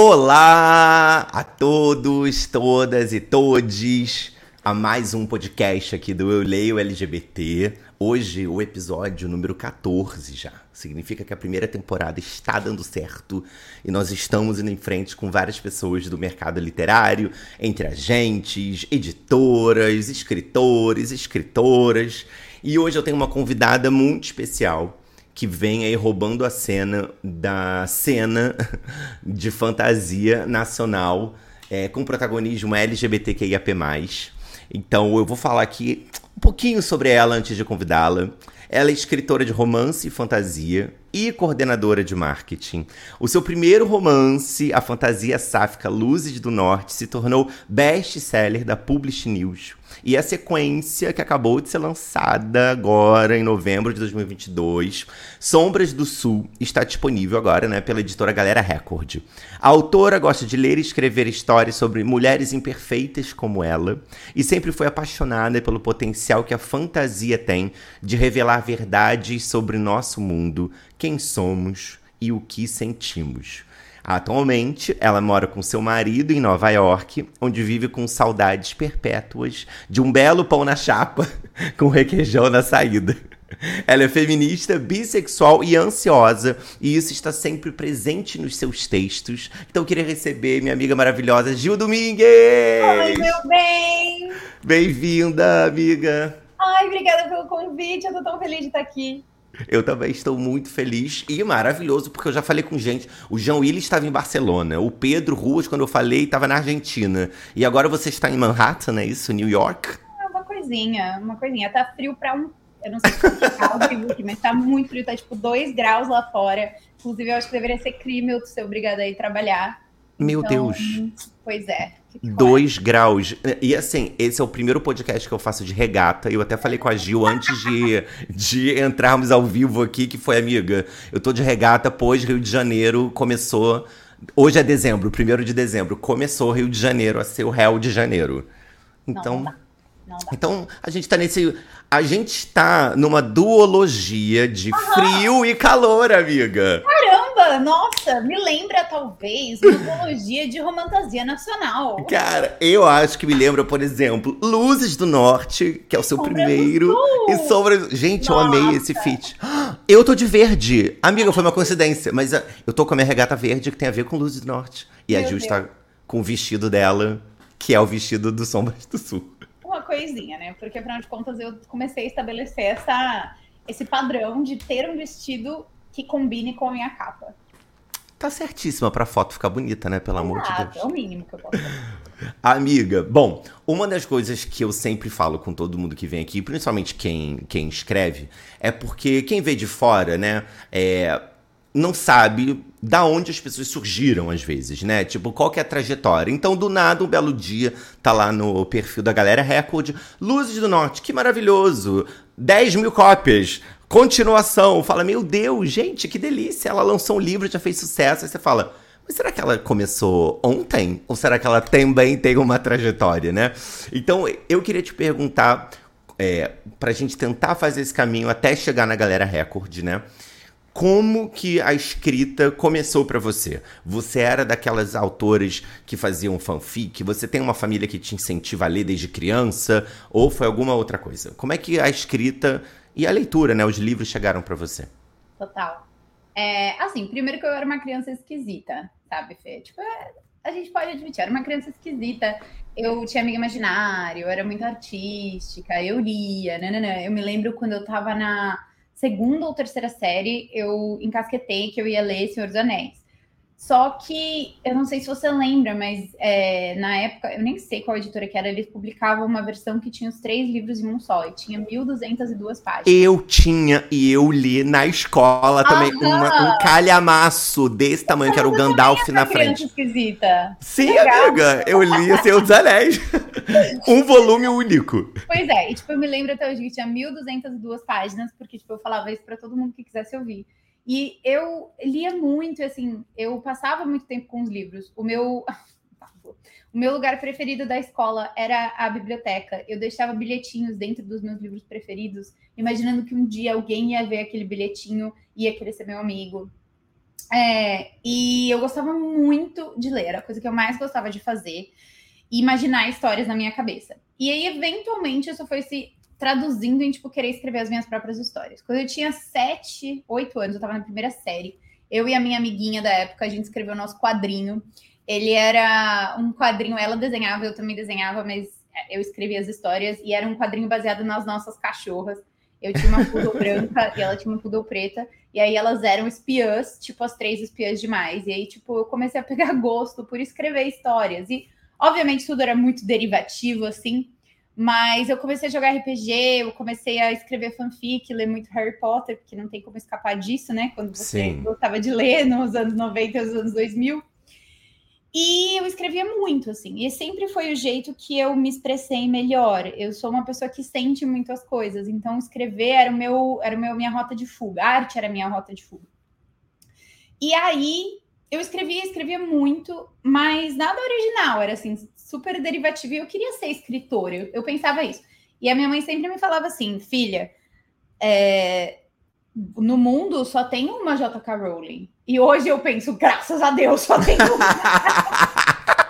Olá a todos, todas e todes a mais um podcast aqui do Eu Leio LGBT. Hoje o episódio número 14 já. Significa que a primeira temporada está dando certo e nós estamos indo em frente com várias pessoas do mercado literário, entre agentes, editoras, escritores, escritoras. E hoje eu tenho uma convidada muito especial que vem aí roubando a cena da cena de fantasia nacional é, com protagonismo LGBTQIAP+. Então eu vou falar aqui um pouquinho sobre ela antes de convidá-la. Ela é escritora de romance e fantasia e coordenadora de marketing. O seu primeiro romance, a fantasia sáfica Luzes do Norte, se tornou best-seller da Publish News e a sequência que acabou de ser lançada agora em novembro de 2022, Sombras do Sul, está disponível agora, né, pela editora Galera Record. A autora gosta de ler e escrever histórias sobre mulheres imperfeitas como ela e sempre foi apaixonada pelo potencial que a fantasia tem de revelar verdades sobre nosso mundo, quem somos e o que sentimos. Atualmente, ela mora com seu marido em Nova York, onde vive com saudades perpétuas de um belo pão na chapa com requeijão na saída. Ela é feminista, bissexual e ansiosa, e isso está sempre presente nos seus textos. Então eu queria receber minha amiga maravilhosa Gil Domingues! Oi, meu bem! Bem-vinda, amiga! Ai, obrigada pelo convite, eu tô tão feliz de estar aqui. Eu também estou muito feliz e maravilhoso, porque eu já falei com gente. O João Willis estava em Barcelona, o Pedro Ruas, quando eu falei, estava na Argentina. E agora você está em Manhattan, é isso? New York? É uma coisinha, uma coisinha. Tá frio para um. Eu não sei se é mas tá muito frio, tá tipo 2 graus lá fora. Inclusive, eu acho que deveria ser crime eu ser obrigada a ir trabalhar. Meu então, Deus. Pois é. Dois graus. E assim, esse é o primeiro podcast que eu faço de regata. Eu até falei com a Gil antes de, de entrarmos ao vivo aqui, que foi, amiga, eu tô de regata, pois Rio de Janeiro começou. Hoje é dezembro, primeiro de dezembro. Começou Rio de Janeiro a ser o réu de janeiro. Então. Não, não então, a gente tá nesse. A gente tá numa duologia de frio e calor, amiga. Caramba! nossa, me lembra talvez mitologia de romantasia nacional. Cara, eu acho que me lembra, por exemplo, Luzes do Norte, que é o seu Sombra primeiro. E Sombra. Gente, nossa. eu amei esse feat. Eu tô de verde. Amiga, foi uma coincidência, mas ah, eu tô com a minha regata verde que tem a ver com Luzes do Norte. E Meu a Ju está com o vestido dela, que é o vestido do Sombras do Sul. Uma coisinha, né? Porque afinal de contas eu comecei a estabelecer essa, esse padrão de ter um vestido que combine com a minha capa. Tá certíssima pra foto ficar bonita, né? Pelo amor de Deus. É o mínimo que eu posso fazer. Amiga, bom, uma das coisas que eu sempre falo com todo mundo que vem aqui, principalmente quem, quem escreve, é porque quem vê de fora, né, é, não sabe da onde as pessoas surgiram às vezes, né? Tipo, qual que é a trajetória. Então, do nada, um belo dia, tá lá no perfil da Galera Record, Luzes do Norte, que maravilhoso! 10 mil cópias. Continuação, fala, meu Deus, gente, que delícia. Ela lançou um livro, já fez sucesso. Aí você fala, mas será que ela começou ontem? Ou será que ela também tem uma trajetória, né? Então, eu queria te perguntar, é, pra gente tentar fazer esse caminho até chegar na Galera Record, né? Como que a escrita começou para você? Você era daquelas autoras que faziam fanfic? Você tem uma família que te incentiva a ler desde criança? Ou foi alguma outra coisa? Como é que a escrita e a leitura, né? Os livros chegaram para você. Total. É, assim, primeiro que eu era uma criança esquisita, sabe, Fê? Tipo, é, a gente pode admitir, eu era uma criança esquisita. Eu tinha amiga imaginária, eu era muito artística, eu lia, nananã. Eu me lembro quando eu tava na segunda ou terceira série, eu encasquetei que eu ia ler Senhor dos Anéis. Só que eu não sei se você lembra, mas é, na época, eu nem sei qual editora que era, eles publicavam uma versão que tinha os três livros em um só, e tinha 1.202 páginas. Eu tinha, e eu li na escola também, uma, um calhamaço desse tamanho, que era o Gandalf na frente. esquisita. Sim, Legal. amiga, eu li o Senhor dos Anéis. um volume único. Pois é, e tipo, eu me lembro até hoje que tinha 1.202 páginas, porque tipo, eu falava isso para todo mundo que quisesse ouvir. E eu lia muito, assim, eu passava muito tempo com os livros. O meu. O meu lugar preferido da escola era a biblioteca. Eu deixava bilhetinhos dentro dos meus livros preferidos, imaginando que um dia alguém ia ver aquele bilhetinho e ia querer ser meu amigo. É, e eu gostava muito de ler, a coisa que eu mais gostava de fazer, e imaginar histórias na minha cabeça. E aí, eventualmente, isso foi se traduzindo em, tipo, querer escrever as minhas próprias histórias. Quando eu tinha sete, oito anos, eu tava na primeira série, eu e a minha amiguinha da época, a gente escreveu o nosso quadrinho. Ele era um quadrinho, ela desenhava, eu também desenhava, mas eu escrevia as histórias, e era um quadrinho baseado nas nossas cachorras. Eu tinha uma poodle branca e ela tinha uma poodle preta. E aí elas eram espiãs, tipo as três espiãs demais. E aí, tipo, eu comecei a pegar gosto por escrever histórias. E, obviamente, tudo era muito derivativo, assim. Mas eu comecei a jogar RPG, eu comecei a escrever fanfic, ler muito Harry Potter, porque não tem como escapar disso, né? Quando você Sim. gostava de ler nos anos 90 e nos anos 2000. E eu escrevia muito, assim, e sempre foi o jeito que eu me expressei melhor. Eu sou uma pessoa que sente muitas coisas, então escrever era o meu, era o meu minha rota de fuga, a arte era a minha rota de fuga. E aí eu escrevia, escrevia muito, mas nada original, era assim, super derivativo. E eu queria ser escritora, eu, eu pensava isso. E a minha mãe sempre me falava assim, filha, é, no mundo só tem uma JK Rowling. E hoje eu penso, graças a Deus, só tem uma.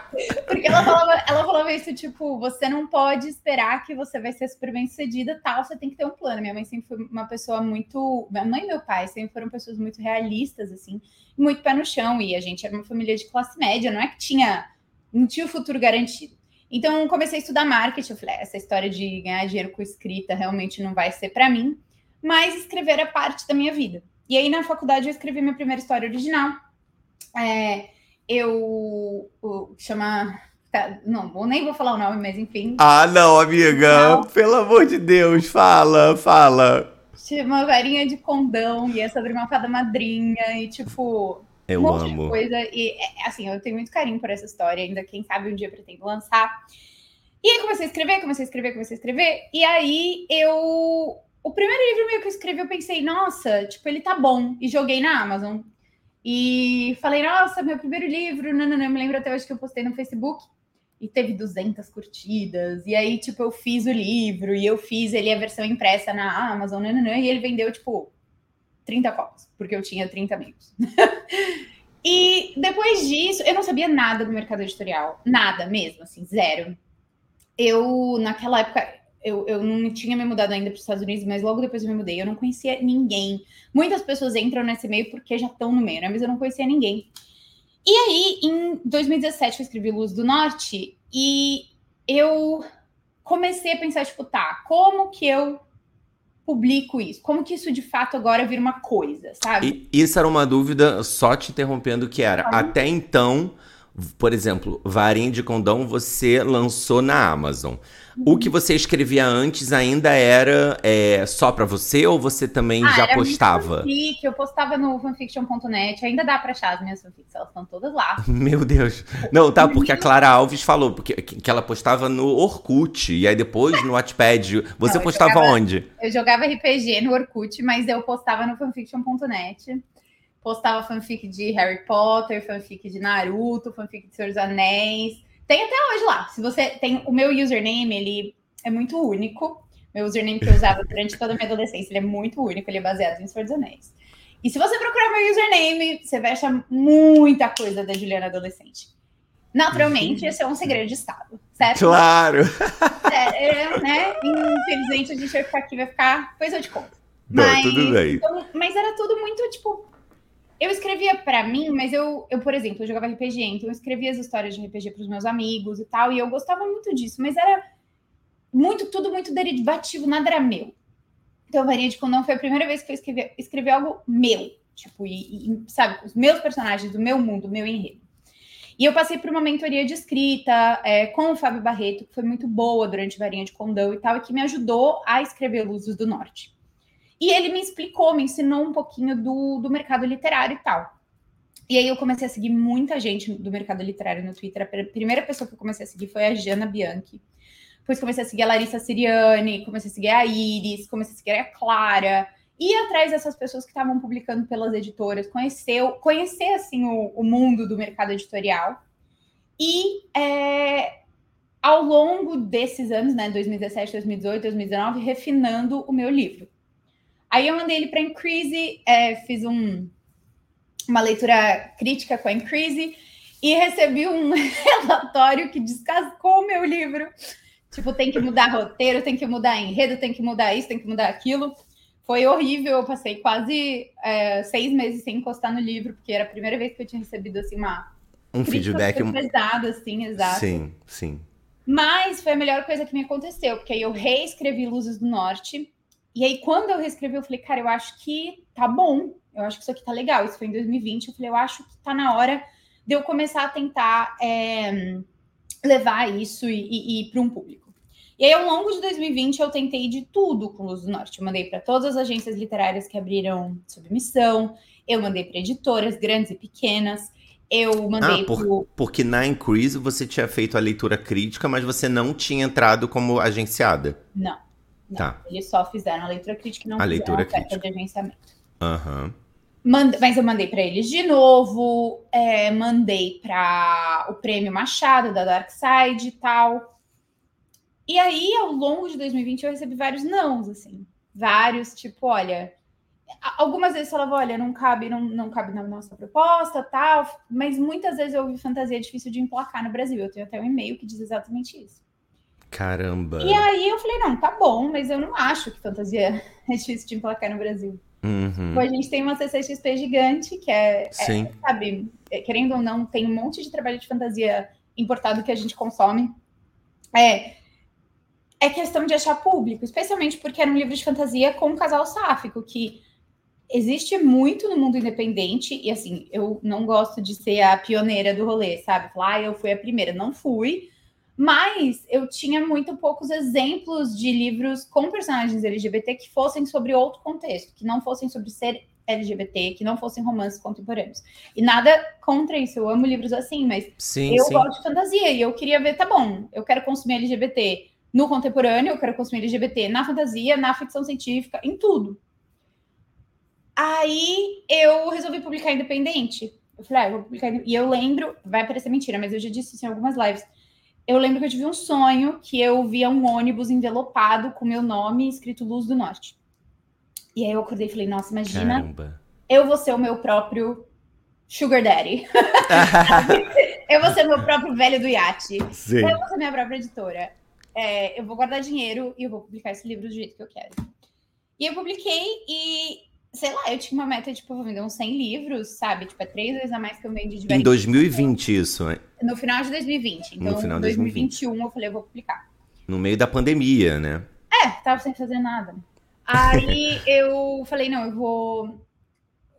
Porque ela falava, ela falava isso, tipo, você não pode esperar que você vai ser super bem sucedida, tal, você tem que ter um plano. Minha mãe sempre foi uma pessoa muito. Minha mãe e meu pai sempre foram pessoas muito realistas, assim, muito pé no chão. E a gente era uma família de classe média, não é que tinha. Não tinha o futuro garantido. Então, comecei a estudar marketing. Eu falei, ah, essa história de ganhar dinheiro com escrita realmente não vai ser para mim, mas escrever é parte da minha vida. E aí, na faculdade, eu escrevi minha primeira história original. É, eu o, chama. Tá, não, vou, nem vou falar o nome, mas enfim. Ah, não, amiga. Não. Pelo amor de Deus, fala, fala. Chama Varinha de Condão e é sobre uma fada madrinha e, tipo. Eu um amo. coisa. E, é, assim, eu tenho muito carinho por essa história, ainda quem sabe um dia pretendo lançar. E aí comecei a escrever, comecei a escrever, comecei a escrever. E aí eu. O primeiro livro meio que eu escrevi, eu pensei, nossa, tipo, ele tá bom. E joguei na Amazon. E falei, nossa, meu primeiro livro, não, não, não, me lembro até hoje que eu postei no Facebook e teve 200 curtidas. E aí, tipo, eu fiz o livro e eu fiz ele a versão impressa na Amazon, não, não, não, e ele vendeu, tipo, 30 cópias, porque eu tinha 30 amigos. e depois disso, eu não sabia nada do mercado editorial, nada mesmo, assim, zero. Eu, naquela época, eu, eu não tinha me mudado ainda para os Estados Unidos, mas logo depois eu me mudei. Eu não conhecia ninguém. Muitas pessoas entram nesse meio porque já estão no meio, né? Mas eu não conhecia ninguém. E aí, em 2017, eu escrevi Luz do Norte e eu comecei a pensar, tipo, tá, como que eu publico isso? Como que isso de fato agora vira uma coisa, sabe? E isso era uma dúvida, só te interrompendo, que era, ah. até então, por exemplo, Varinha de Condão você lançou na Amazon. O que você escrevia antes ainda era é, só para você ou você também ah, já era postava? Fanfic, eu postava no fanfiction.net, ainda dá pra achar as minhas fanfics, elas estão todas lá. Meu Deus. Não, tá, porque a Clara Alves falou porque, que ela postava no Orkut, e aí depois no Wattpad. Você Não, postava jogava, onde? Eu jogava RPG no Orkut, mas eu postava no fanfiction.net. Postava fanfic de Harry Potter, fanfic de Naruto, fanfic de Senhor dos Anéis. Tem até hoje lá. Se você tem o meu username, ele é muito único. Meu username que eu usava durante toda a minha adolescência, ele é muito único, ele é baseado em Senhor dos Anéis. E se você procurar meu username, você vai achar muita coisa da Juliana adolescente. Naturalmente, esse é um segredo de Estado, certo? Claro! É, é, né? Infelizmente, a gente vai ficar aqui, vai ficar. Pois eu te conto. Não, mas, tudo bem. Então, mas era tudo muito, tipo, eu escrevia para mim, mas eu, eu, por exemplo, eu jogava RPG, então eu escrevia as histórias de RPG para os meus amigos e tal, e eu gostava muito disso, mas era muito, tudo muito derivativo, nada era meu. Então, Varia de Condão foi a primeira vez que eu escrevi, escrevi algo meu, Tipo, e, e, sabe, os meus personagens, do meu mundo, do meu enredo. E eu passei por uma mentoria de escrita é, com o Fábio Barreto, que foi muito boa durante Varinha de Condão e tal, e que me ajudou a escrever Luzes do Norte. E ele me explicou, me ensinou um pouquinho do, do mercado literário e tal. E aí eu comecei a seguir muita gente do mercado literário no Twitter. A primeira pessoa que eu comecei a seguir foi a Jana Bianchi. Depois comecei a seguir a Larissa Siriani, comecei a seguir a Iris, comecei a seguir a Clara ir atrás dessas pessoas que estavam publicando pelas editoras, conhecer, conhecer assim o, o mundo do mercado editorial. E é, ao longo desses anos, né, 2017, 2018, 2019, refinando o meu livro. Aí eu mandei ele para a Increase, é, fiz um, uma leitura crítica com a Increase e recebi um relatório que descascou o meu livro. Tipo, tem que mudar roteiro, tem que mudar enredo, tem que mudar isso, tem que mudar aquilo. Foi horrível, eu passei quase é, seis meses sem encostar no livro, porque era a primeira vez que eu tinha recebido assim uma um feedback pesado, assim, exato. Sim, sim. Mas foi a melhor coisa que me aconteceu, porque aí eu reescrevi Luzes do Norte. E aí, quando eu reescrevi, eu falei, cara, eu acho que tá bom. Eu acho que isso aqui tá legal. Isso foi em 2020. Eu falei, eu acho que tá na hora de eu começar a tentar é, levar isso e, e, e para um público. E aí, ao longo de 2020, eu tentei de tudo com Luz do Norte. Eu mandei para todas as agências literárias que abriram submissão, eu mandei para editoras grandes e pequenas, eu mandei ah, por, pro... Porque na Increase você tinha feito a leitura crítica, mas você não tinha entrado como agenciada. Não. Não. Tá. Eles só fizeram a leitura crítica e não a leitura crítica. de agenciamento. Uhum. mas eu mandei para eles de novo, é, mandei para o Prêmio Machado da Dark Side e tal. E aí, ao longo de 2020, eu recebi vários nãos, assim. Vários, tipo, olha. Algumas vezes falava, olha, não cabe, não, não cabe na nossa proposta, tal. Mas muitas vezes eu ouvi fantasia difícil de emplacar no Brasil. Eu tenho até um e-mail que diz exatamente isso. Caramba! E aí eu falei, não, tá bom, mas eu não acho que fantasia é difícil de emplacar no Brasil. Uhum. Então, a gente tem uma CCXP gigante, que é, é, sabe, é, querendo ou não, tem um monte de trabalho de fantasia importado que a gente consome. É, é questão de achar público, especialmente porque era um livro de fantasia com um casal sáfico, que existe muito no mundo independente, e assim, eu não gosto de ser a pioneira do rolê, sabe? Falar, ah, eu fui a primeira, não fui, mas eu tinha muito poucos exemplos de livros com personagens LGBT que fossem sobre outro contexto, que não fossem sobre ser LGBT, que não fossem romances contemporâneos. E nada contra isso, eu amo livros assim, mas sim, eu sim. gosto de fantasia e eu queria ver, tá bom, eu quero consumir LGBT no contemporâneo, eu quero consumir LGBT na fantasia, na ficção científica, em tudo. Aí eu resolvi publicar independente. Eu falei, ah, eu vou publicar. E eu lembro, vai parecer mentira, mas eu já disse isso em algumas lives. Eu lembro que eu tive um sonho que eu via um ônibus envelopado com meu nome escrito Luz do Norte. E aí eu acordei e falei, nossa, imagina, Caramba. eu vou ser o meu próprio Sugar Daddy. eu vou ser o meu próprio velho do iate. Sim. Eu vou ser minha própria editora é, eu vou guardar dinheiro e eu vou publicar esse livro do jeito que eu quero. E eu publiquei e, sei lá, eu tinha uma meta de, tipo, vou vender uns 100 livros, sabe? Tipo, é três vezes a mais que eu vendi de Em 2020 isso, hein? No final de 2020. Então, no final de 2021 eu falei, eu vou publicar. No meio da pandemia, né? É, tava sem fazer nada. Aí eu falei, não, eu vou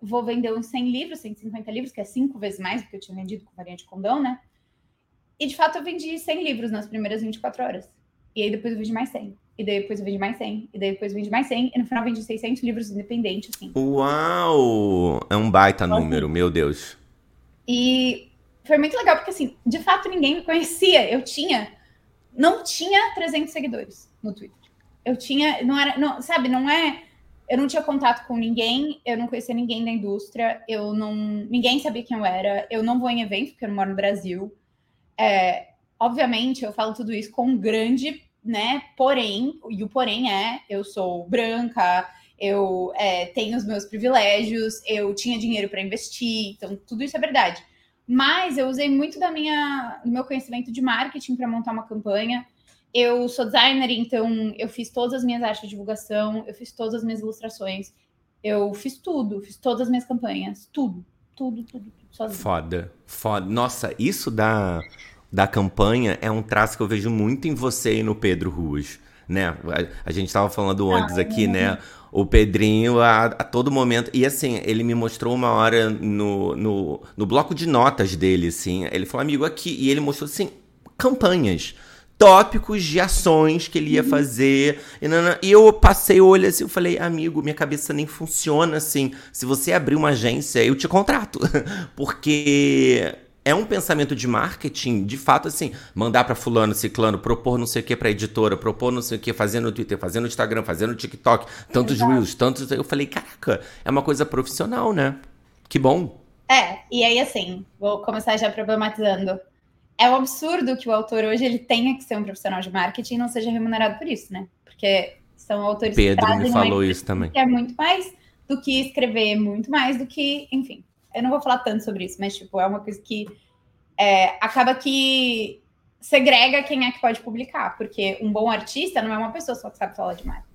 vou vender uns 100 livros, 150 livros, que é cinco vezes mais do que eu tinha vendido com farinha de condão, né? E de fato eu vendi 100 livros nas primeiras 24 horas. E aí depois eu vendi mais 100. E daí depois eu vendi mais 100. E daí depois eu vendi mais 100. E no final eu vendi 600 livros independentes, assim. Uau! É um baita então, número, assim, meu Deus. E foi muito legal, porque assim, de fato ninguém me conhecia. Eu tinha... Não tinha 300 seguidores no Twitter. Eu tinha... Não era... Não, sabe, não é... Eu não tinha contato com ninguém, eu não conhecia ninguém da indústria, eu não... Ninguém sabia quem eu era, eu não vou em evento, porque eu não moro no Brasil. É, obviamente, eu falo tudo isso com um grande, né? Porém, e o porém é, eu sou branca, eu é, tenho os meus privilégios, eu tinha dinheiro para investir, então tudo isso é verdade. Mas eu usei muito da minha, do meu conhecimento de marketing para montar uma campanha. Eu sou designer, então eu fiz todas as minhas artes de divulgação, eu fiz todas as minhas ilustrações, eu fiz tudo, fiz todas as minhas campanhas, tudo, tudo, tudo, tudo sozinho. Foda, foda. Nossa, isso dá da campanha é um traço que eu vejo muito em você e no Pedro Ruas, né? A, a gente estava falando antes ah, aqui, né? O Pedrinho, a, a, todo momento. E assim, ele me mostrou uma hora no, no, no bloco de notas dele, assim. Ele falou, amigo, aqui. E ele mostrou, assim, campanhas tópicos de ações que ele ia uhum. fazer. E, não, não, e eu passei o olho assim, eu falei, amigo, minha cabeça nem funciona assim. Se você abrir uma agência, eu te contrato. Porque é um pensamento de marketing, de fato, assim, mandar para fulano, ciclano, propor não sei o que pra editora, propor não sei o que, fazendo no Twitter, fazendo no Instagram, fazendo no TikTok, tantos Exato. reels, tantos. Eu falei, caraca, é uma coisa profissional, né? Que bom. É, e aí assim, vou começar já problematizando é um absurdo que o autor hoje ele tenha que ser um profissional de marketing e não seja remunerado por isso, né? Porque são autores Pedro que me falou isso também. Que é muito mais do que escrever, muito mais do que, enfim. Eu não vou falar tanto sobre isso, mas tipo, é uma coisa que é, acaba que segrega quem é que pode publicar, porque um bom artista não é uma pessoa só que sabe falar de marketing.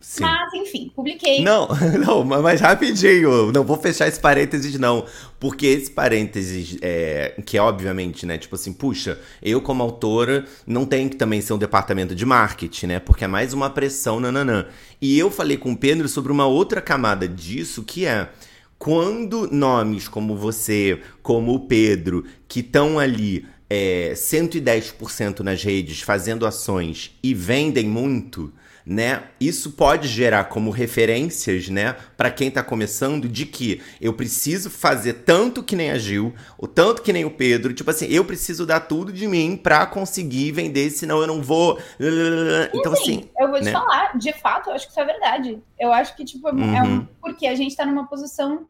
Sim. Mas, enfim, publiquei. Não, não, mas rapidinho. Não vou fechar esse parênteses, não. Porque esse parênteses, é, que é obviamente, né? Tipo assim, puxa, eu como autora não tenho que também ser um departamento de marketing, né? Porque é mais uma pressão, nananã. E eu falei com o Pedro sobre uma outra camada disso, que é quando nomes como você, como o Pedro, que estão ali é, 110% nas redes fazendo ações e vendem muito né? Isso pode gerar como referências, né, para quem está começando, de que eu preciso fazer tanto que nem a Gil, ou tanto que nem o Pedro, tipo assim, eu preciso dar tudo de mim para conseguir vender, senão eu não vou. Então, assim. assim eu vou te né? falar, de fato, eu acho que isso é verdade. Eu acho que, tipo, uhum. é um, uhum. porque a gente está numa posição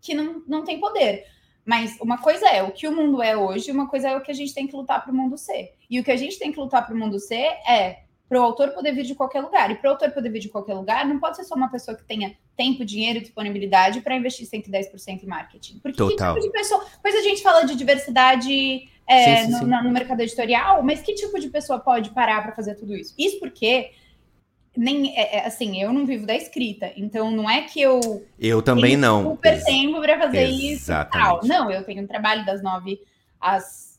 que não, não tem poder. Mas uma coisa é o que o mundo é hoje, uma coisa é o que a gente tem que lutar para o mundo ser. E o que a gente tem que lutar para o mundo ser é para o autor poder vir de qualquer lugar. E para o autor poder vir de qualquer lugar, não pode ser só uma pessoa que tenha tempo, dinheiro e disponibilidade para investir 110% em marketing. Porque Total. que tipo de pessoa. Pois a gente fala de diversidade é, sim, sim, sim. No, no, mercado editorial, mas que tipo de pessoa pode parar para fazer tudo isso? Isso porque. Nem, é, é, assim, eu não vivo da escrita, então não é que eu. Eu também não. super tempo para fazer Exatamente. isso e tal. Não, eu tenho um trabalho das nove às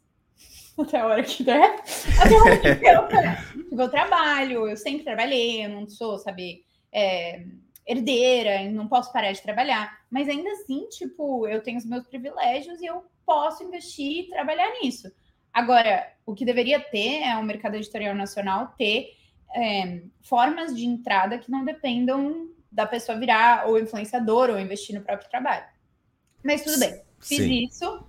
até a hora que der, até a hora que eu, eu trabalho, eu sempre trabalhei, eu não sou, sabe, é, herdeira, não posso parar de trabalhar, mas ainda assim, tipo, eu tenho os meus privilégios e eu posso investir e trabalhar nisso. Agora, o que deveria ter é o mercado editorial nacional ter é, formas de entrada que não dependam da pessoa virar ou influenciador ou investir no próprio trabalho. Mas tudo bem, fiz Sim. isso.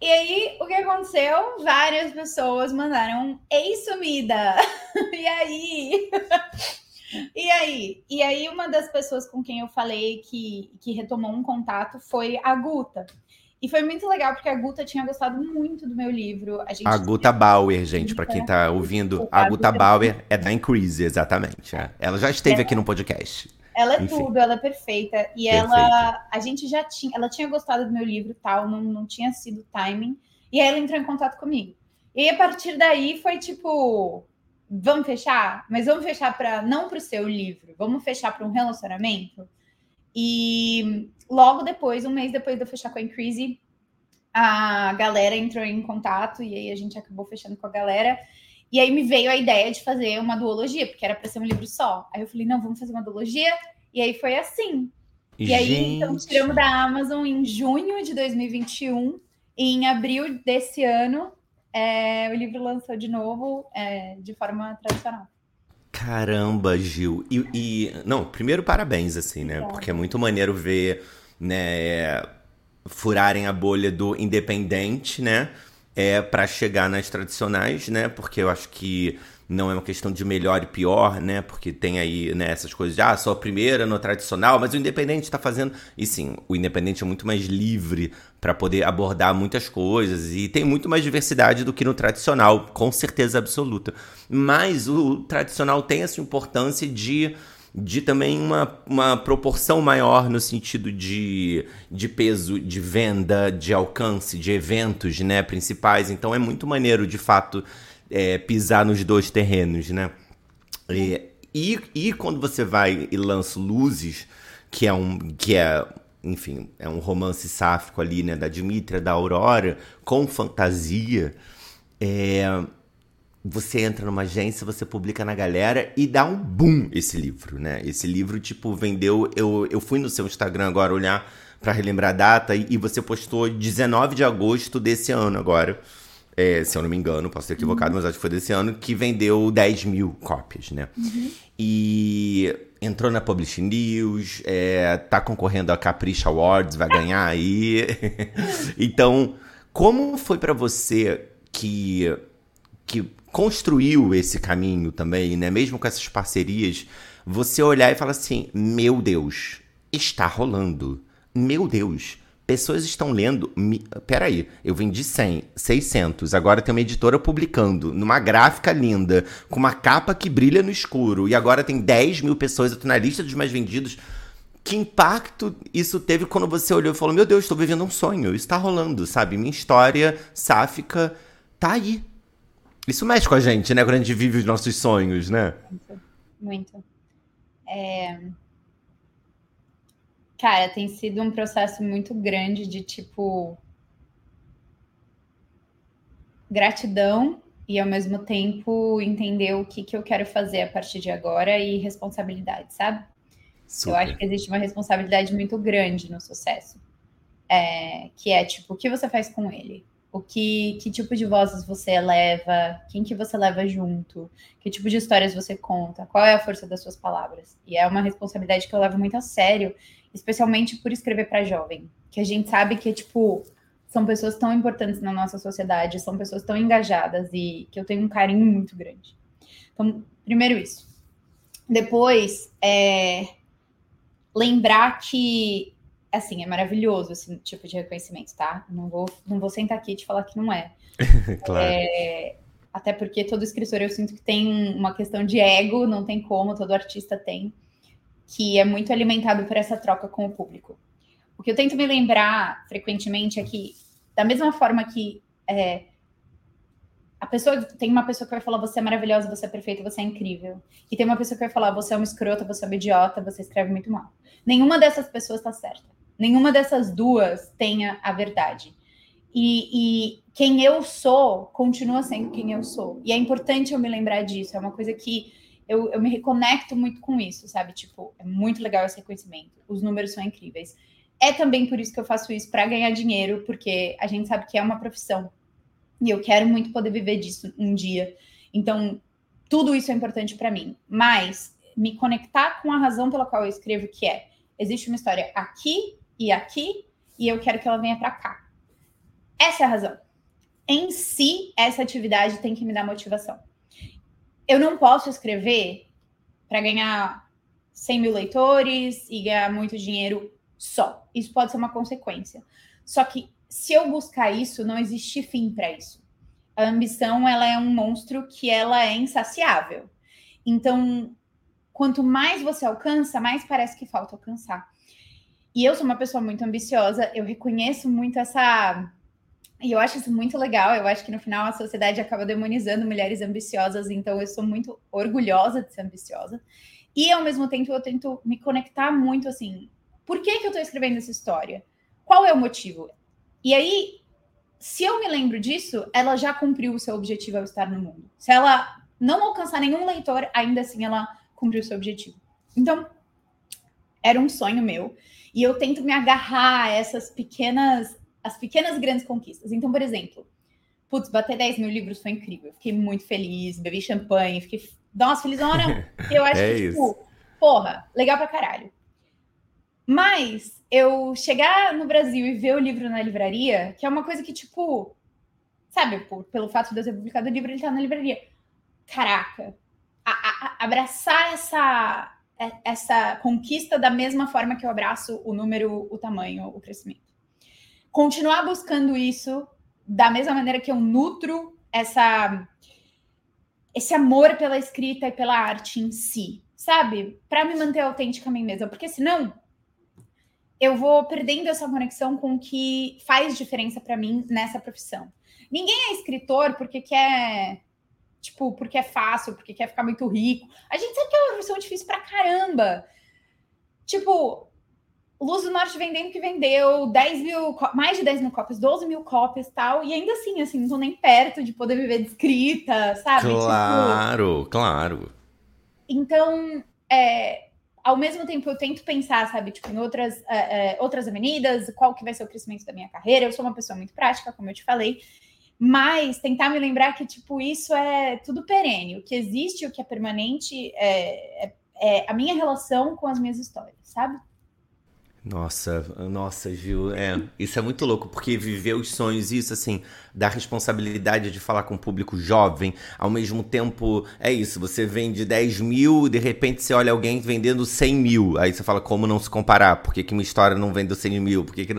E aí, o que aconteceu? Várias pessoas mandaram Ei, sumida! e aí? e aí? E aí, uma das pessoas com quem eu falei que, que retomou um contato foi a Guta. E foi muito legal, porque a Guta tinha gostado muito do meu livro. A, gente a Guta Bauer, gente, para quem tá ouvindo, a Guta Bauer é da Increase, exatamente. É. Ela já esteve aqui no podcast. Ela é Enfim. tudo, ela é perfeita. E ela, a gente já tinha, ela tinha gostado do meu livro tal, não, não tinha sido timing. E aí ela entrou em contato comigo. E a partir daí foi tipo, vamos fechar? Mas vamos fechar para não para o seu livro, vamos fechar para um relacionamento. E logo depois, um mês depois de eu fechar com a Increase, a galera entrou em contato e aí a gente acabou fechando com a galera. E aí me veio a ideia de fazer uma duologia, porque era para ser um livro só. Aí eu falei, não, vamos fazer uma duologia. E aí foi assim. E Gente. aí, então, tiramos da Amazon em junho de 2021. E em abril desse ano, é, o livro lançou de novo é, de forma tradicional. Caramba, Gil. E, e, não, primeiro parabéns, assim, né? Porque é muito maneiro ver, né, furarem a bolha do independente, né? É para chegar nas tradicionais, né? Porque eu acho que não é uma questão de melhor e pior, né? Porque tem aí né, essas coisas de, ah, só a primeira no tradicional, mas o independente está fazendo. E sim, o independente é muito mais livre para poder abordar muitas coisas e tem muito mais diversidade do que no tradicional, com certeza absoluta. Mas o tradicional tem essa importância de de também uma, uma proporção maior no sentido de, de peso, de venda, de alcance, de eventos né, principais. Então é muito maneiro, de fato, é, pisar nos dois terrenos, né? E, e, e, quando você vai e lança Luzes, que é um. que é enfim, é um romance sáfico ali, né, da Dimitra, da Aurora, com fantasia, é, você entra numa agência, você publica na galera e dá um boom esse livro, né? Esse livro, tipo, vendeu. Eu, eu fui no seu Instagram agora olhar para relembrar a data e, e, você postou 19 de agosto desse ano agora. É, se eu não me engano, posso ter equivocado, uhum. mas acho que foi desse ano, que vendeu 10 mil cópias, né? Uhum. E entrou na Publishing News, é, tá concorrendo a Capricha Awards, vai ganhar aí. então, como foi para você que que construiu esse caminho também, né? Mesmo com essas parcerias, você olhar e falar assim: meu Deus, está rolando. Meu Deus, pessoas estão lendo. Peraí, eu vendi 100, 600, agora tem uma editora publicando, numa gráfica linda, com uma capa que brilha no escuro, e agora tem 10 mil pessoas, eu tô na lista dos mais vendidos. Que impacto isso teve quando você olhou e falou: Meu Deus, estou vivendo um sonho, isso tá rolando, sabe? Minha história sáfica tá aí. Isso mexe com a gente, né? Quando a gente vive os nossos sonhos, né? Muito. Muito. É... Cara, tem sido um processo muito grande de tipo. Gratidão e ao mesmo tempo entender o que, que eu quero fazer a partir de agora e responsabilidade, sabe? Super. Eu acho que existe uma responsabilidade muito grande no sucesso. É, que é tipo, o que você faz com ele? O que, que tipo de vozes você eleva, quem que você leva junto, que tipo de histórias você conta, qual é a força das suas palavras. E é uma responsabilidade que eu levo muito a sério, especialmente por escrever para jovem, que a gente sabe que tipo são pessoas tão importantes na nossa sociedade, são pessoas tão engajadas e que eu tenho um carinho muito grande. Então, primeiro isso. Depois, é, lembrar que assim, é maravilhoso esse tipo de reconhecimento, tá? Não vou, não vou sentar aqui e te falar que não é. claro. É, até porque todo escritor eu sinto que tem uma questão de ego, não tem como, todo artista tem, que é muito alimentado por essa troca com o público. O que eu tento me lembrar frequentemente é que, da mesma forma que é, a pessoa tem uma pessoa que vai falar você é maravilhosa, você é perfeita, você é incrível. E tem uma pessoa que vai falar você é uma escrota, você é uma idiota, você escreve muito mal. Nenhuma dessas pessoas está certa nenhuma dessas duas tenha a verdade. E, e, quem eu sou continua sendo quem eu sou. E é importante eu me lembrar disso. É uma coisa que eu, eu me reconecto muito com isso, sabe? Tipo, é muito legal esse reconhecimento. Os números são incríveis. É também por isso que eu faço isso para ganhar dinheiro, porque a gente sabe que é uma profissão. E eu quero muito poder viver disso um dia. Então, tudo isso é importante para mim. Mas me conectar com a razão pela qual eu escrevo, que é existe uma história aqui e aqui, e eu quero que ela venha para cá. Essa é a razão. Em si, essa atividade tem que me dar motivação. Eu não posso escrever para ganhar 100 mil leitores e ganhar muito dinheiro só. Isso pode ser uma consequência. Só que se eu buscar isso, não existe fim para isso. A ambição, ela é um monstro que ela é insaciável. Então, quanto mais você alcança, mais parece que falta alcançar. E eu sou uma pessoa muito ambiciosa, eu reconheço muito essa. E eu acho isso muito legal. Eu acho que no final a sociedade acaba demonizando mulheres ambiciosas, então eu sou muito orgulhosa de ser ambiciosa. E ao mesmo tempo eu tento me conectar muito assim. Por que, que eu estou escrevendo essa história? Qual é o motivo? E aí, se eu me lembro disso, ela já cumpriu o seu objetivo ao estar no mundo. Se ela não alcançar nenhum leitor, ainda assim ela cumpriu o seu objetivo. Então, era um sonho meu. E eu tento me agarrar a essas pequenas, as pequenas grandes conquistas. Então, por exemplo, putz, bater 10 mil livros foi incrível. Fiquei muito feliz, bebi champanhe, fiquei, nossa, felizona. Eu acho é que, isso. tipo, porra, legal pra caralho. Mas eu chegar no Brasil e ver o livro na livraria, que é uma coisa que, tipo, sabe, por, pelo fato de eu ter publicado o livro, ele tá na livraria. Caraca, a, a, abraçar essa, essa conquista da mesma forma que eu abraço o número, o tamanho, o crescimento. Continuar buscando isso da mesma maneira que eu nutro essa esse amor pela escrita e pela arte em si, sabe? Para me manter autêntica a mim mesma, porque senão eu vou perdendo essa conexão com o que faz diferença para mim nessa profissão. Ninguém é escritor porque quer tipo, porque é fácil, porque quer ficar muito rico. A gente sabe que é uma profissão difícil pra caramba. Tipo, Luz do Norte vendendo que vendeu, 10 mil, mais de 10 mil cópias, 12 mil cópias e tal, e ainda assim, assim, não tô nem perto de poder viver de escrita, sabe? Claro, tipo... claro. Então, é, ao mesmo tempo eu tento pensar, sabe, tipo, em outras, é, é, outras avenidas, qual que vai ser o crescimento da minha carreira. Eu sou uma pessoa muito prática, como eu te falei, mas tentar me lembrar que, tipo, isso é tudo perene. O que existe, o que é permanente é, é, é a minha relação com as minhas histórias, sabe? Nossa, nossa, Gil, é, isso é muito louco, porque viver os sonhos, isso assim, da responsabilidade de falar com o público jovem, ao mesmo tempo, é isso, você vende 10 mil, de repente você olha alguém vendendo 100 mil, aí você fala, como não se comparar, por que, que uma história não vendeu 100 mil, por que que...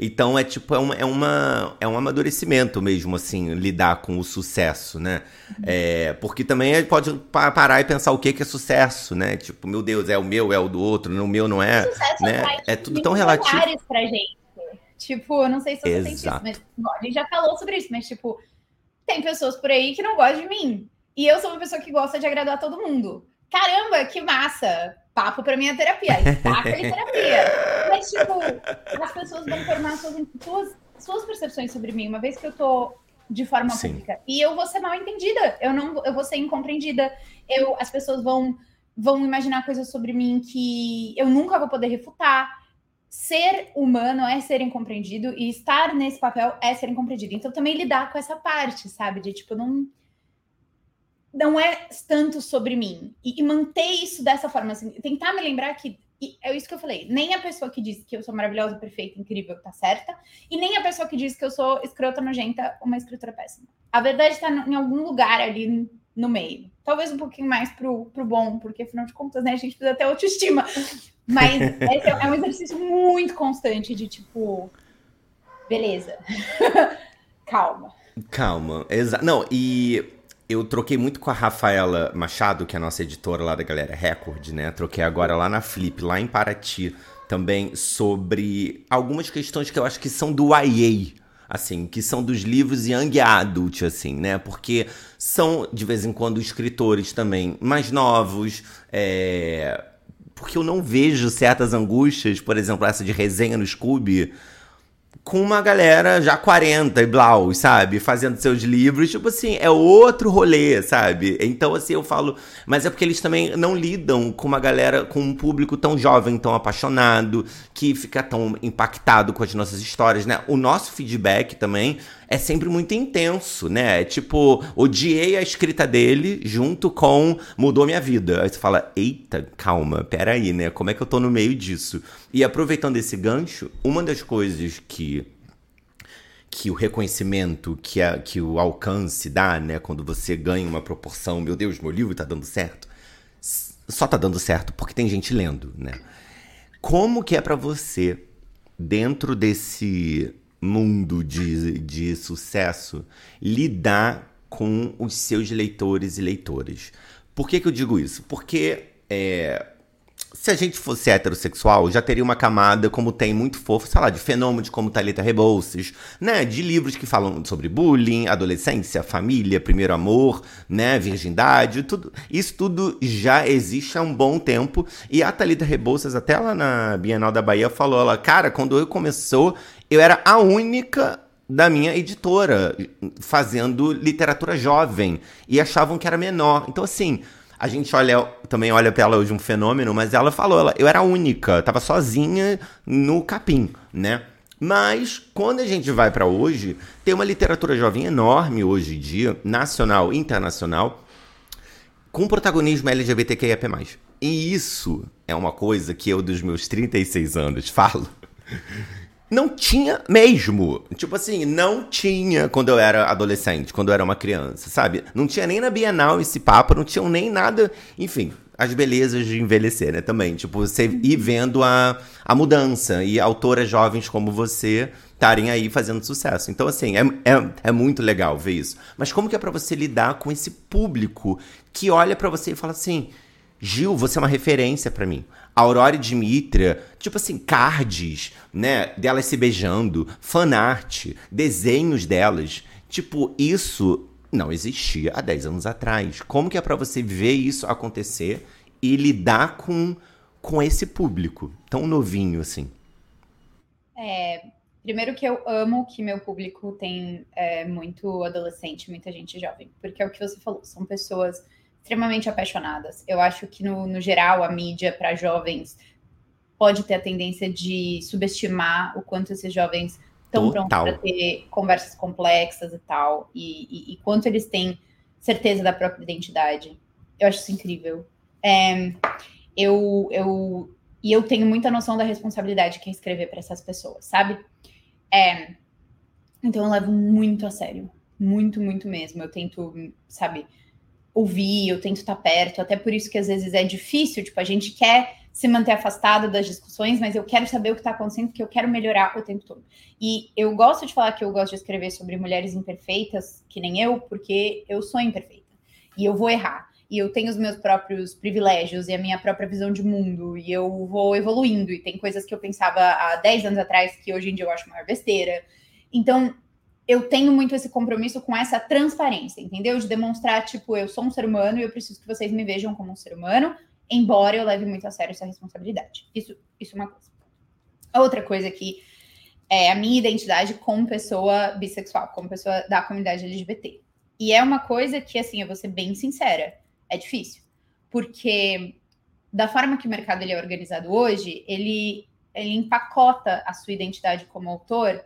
Então é tipo, é, uma, é, uma, é um amadurecimento mesmo, assim, lidar com o sucesso, né? É, porque também pode parar e pensar o que, que é sucesso, né? Tipo, meu Deus, é o meu, é o do outro, o meu não é, sucesso né? É, é tudo tão relativo. Pra gente. Tipo, eu não sei se você Exato. sente isso, mas bom, a gente já falou sobre isso, mas tipo, tem pessoas por aí que não gostam de mim. E eu sou uma pessoa que gosta de agradar todo mundo. Caramba, que massa! Papo pra minha terapia. Taca de terapia. Mas, tipo, as pessoas vão formar suas, suas, suas percepções sobre mim, uma vez que eu tô de forma Sim. pública. E eu vou ser mal entendida. Eu não eu vou ser incompreendida. Eu, as pessoas vão vão imaginar coisas sobre mim que eu nunca vou poder refutar. Ser humano é ser incompreendido e estar nesse papel é ser incompreendido. Então também lidar com essa parte, sabe? De tipo, não não é tanto sobre mim. E, e manter isso dessa forma, assim, tentar me lembrar que é isso que eu falei. Nem a pessoa que diz que eu sou maravilhosa, perfeita, incrível, tá certa. E nem a pessoa que diz que eu sou escrota, nojenta, uma escritora péssima. A verdade está em algum lugar ali no meio. Talvez um pouquinho mais pro, pro bom, porque afinal de contas, né, a gente precisa ter autoestima. Mas esse é um exercício muito constante de tipo, beleza, calma. Calma, exato. Não, e eu troquei muito com a Rafaela Machado, que é a nossa editora lá da Galera Record, né? Troquei agora lá na Flip, lá em Paraty, também sobre algumas questões que eu acho que são do YA, assim, que são dos livros Young Adult, assim, né? Porque são, de vez em quando, escritores também mais novos, é... Porque eu não vejo certas angústias, por exemplo, essa de resenha no Scooby, com uma galera já 40 e blau, sabe? Fazendo seus livros, tipo assim, é outro rolê, sabe? Então, assim, eu falo. Mas é porque eles também não lidam com uma galera, com um público tão jovem, tão apaixonado, que fica tão impactado com as nossas histórias, né? O nosso feedback também é sempre muito intenso, né? É tipo, odiei a escrita dele junto com mudou minha vida. Aí você fala, eita, calma, peraí, né? Como é que eu tô no meio disso? E aproveitando esse gancho, uma das coisas que que o reconhecimento, que, a, que o alcance dá, né? Quando você ganha uma proporção, meu Deus, meu livro tá dando certo. Só tá dando certo porque tem gente lendo, né? Como que é para você, dentro desse mundo de, de sucesso lidar com os seus leitores e leitoras. Por que, que eu digo isso? Porque é, se a gente fosse heterossexual, já teria uma camada, como tem muito fofo, sei lá, de fenômenos como Thalita Rebouças, né? De livros que falam sobre bullying, adolescência, família, primeiro amor, né? Virgindade, tudo. Isso tudo já existe há um bom tempo. E a Thalita Rebouças, até lá na Bienal da Bahia, falou, ela, cara, quando eu começou, eu era a única da minha editora fazendo literatura jovem e achavam que era menor. Então, assim, a gente olha também olha para ela hoje um fenômeno, mas ela falou, ela, eu era a única, tava sozinha no capim, né? Mas quando a gente vai para hoje, tem uma literatura jovem enorme hoje em dia, nacional internacional, com protagonismo LGBTQIAP+. E isso é uma coisa que eu dos meus 36 anos falo não tinha mesmo. Tipo assim, não tinha quando eu era adolescente, quando eu era uma criança, sabe? Não tinha nem na Bienal esse papo, não tinha nem nada. Enfim, as belezas de envelhecer, né? Também. Tipo, você ir vendo a, a mudança e autoras jovens como você estarem aí fazendo sucesso. Então, assim, é, é, é muito legal ver isso. Mas como que é para você lidar com esse público que olha para você e fala assim: Gil, você é uma referência para mim. Aurora e Dimitra, tipo assim, cards, né? Delas se beijando, fanart, desenhos delas. Tipo, isso não existia há 10 anos atrás. Como que é para você ver isso acontecer e lidar com com esse público tão novinho assim? É, primeiro que eu amo que meu público tem é, muito adolescente, muita gente jovem, porque é o que você falou, são pessoas extremamente apaixonadas. Eu acho que, no, no geral, a mídia para jovens pode ter a tendência de subestimar o quanto esses jovens estão prontos para ter conversas complexas e tal, e, e, e, quanto eles têm certeza da própria identidade. Eu acho isso incrível. É, eu, eu, e eu tenho muita noção da responsabilidade que é escrever para essas pessoas, sabe? É, então eu levo muito a sério, muito, muito mesmo. Eu tento, sabe, ouvir, eu tento estar perto, até por isso que às vezes é difícil, tipo, a gente quer se manter afastado das discussões, mas eu quero saber o que está acontecendo, porque eu quero melhorar o tempo todo. E eu gosto de falar que eu gosto de escrever sobre mulheres imperfeitas, que nem eu, porque eu sou imperfeita. E eu vou errar. E eu tenho os meus próprios privilégios e a minha própria visão de mundo. E eu vou evoluindo. E tem coisas que eu pensava há 10 anos atrás que hoje em dia eu acho maior besteira. Então, eu tenho muito esse compromisso com essa transparência, entendeu? De demonstrar, tipo, eu sou um ser humano e eu preciso que vocês me vejam como um ser humano, embora eu leve muito a sério essa responsabilidade. Isso, isso é uma coisa. Outra coisa que é a minha identidade como pessoa bissexual, como pessoa da comunidade LGBT. E é uma coisa que, assim, eu vou ser bem sincera, é difícil. Porque da forma que o mercado ele é organizado hoje, ele, ele empacota a sua identidade como autor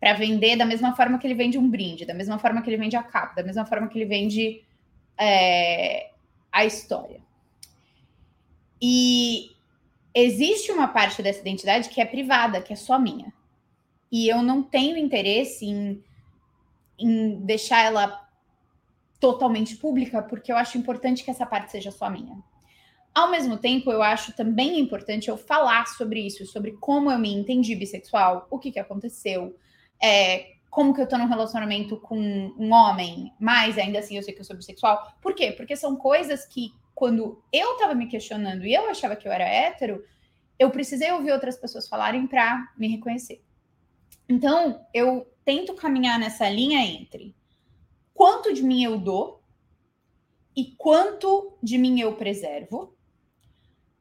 para vender da mesma forma que ele vende um brinde, da mesma forma que ele vende a capa, da mesma forma que ele vende é, a história. E existe uma parte dessa identidade que é privada, que é só minha. E eu não tenho interesse em, em deixar ela totalmente pública, porque eu acho importante que essa parte seja só minha. Ao mesmo tempo, eu acho também importante eu falar sobre isso, sobre como eu me entendi bissexual, o que, que aconteceu, é, como que eu tô num relacionamento com um homem, mas ainda assim eu sei que eu sou bissexual. Por quê? Porque são coisas que, quando eu tava me questionando e eu achava que eu era hétero, eu precisei ouvir outras pessoas falarem para me reconhecer. Então, eu tento caminhar nessa linha entre quanto de mim eu dou e quanto de mim eu preservo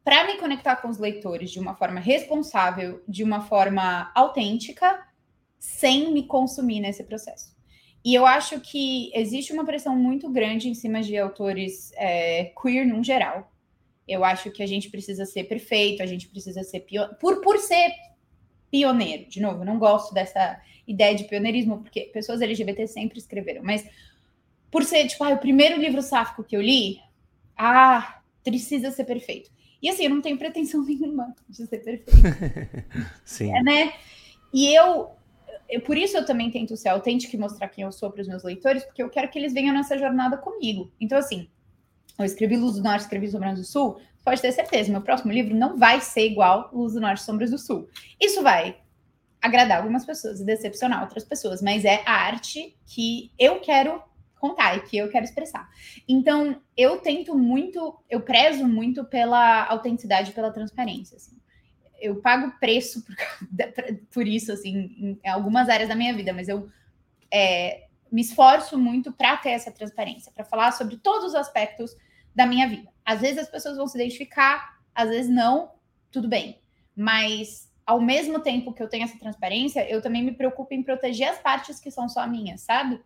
para me conectar com os leitores de uma forma responsável, de uma forma autêntica sem me consumir nesse processo. E eu acho que existe uma pressão muito grande em cima de autores é, queer no geral. Eu acho que a gente precisa ser perfeito, a gente precisa ser pioneiro. Por, por ser pioneiro, de novo, não gosto dessa ideia de pioneirismo, porque pessoas LGBT sempre escreveram, mas por ser, tipo, ah, o primeiro livro sáfico que eu li, ah, precisa ser perfeito. E assim, eu não tenho pretensão nenhuma de ser perfeito. Sim. É, né? E eu, eu, por isso eu também tento ser autêntica e mostrar quem eu sou para os meus leitores, porque eu quero que eles venham nessa jornada comigo. Então, assim, eu escrevi Luz do Norte, escrevi Sombras do Sul, pode ter certeza, meu próximo livro não vai ser igual Luz do Norte Sombras do Sul. Isso vai agradar algumas pessoas e decepcionar outras pessoas, mas é a arte que eu quero contar e que eu quero expressar. Então, eu tento muito, eu prezo muito pela autenticidade, pela transparência, assim eu pago preço por, por isso, assim, em algumas áreas da minha vida, mas eu é, me esforço muito para ter essa transparência, para falar sobre todos os aspectos da minha vida. Às vezes as pessoas vão se identificar, às vezes não, tudo bem. Mas ao mesmo tempo que eu tenho essa transparência, eu também me preocupo em proteger as partes que são só minhas, sabe?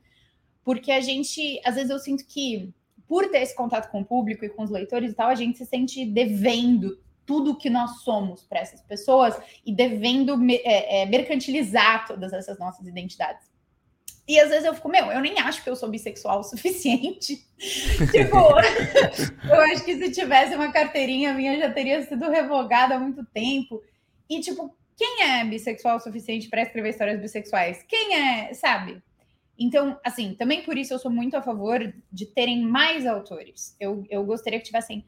Porque a gente, às vezes eu sinto que por ter esse contato com o público e com os leitores e tal, a gente se sente devendo tudo que nós somos para essas pessoas e devendo é, é, mercantilizar todas essas nossas identidades. E às vezes eu fico, meu, eu nem acho que eu sou bissexual o suficiente. tipo, eu acho que se tivesse uma carteirinha minha já teria sido revogada há muito tempo. E, tipo, quem é bissexual o suficiente para escrever histórias bissexuais? Quem é, sabe? Então, assim, também por isso eu sou muito a favor de terem mais autores. Eu, eu gostaria que tivessem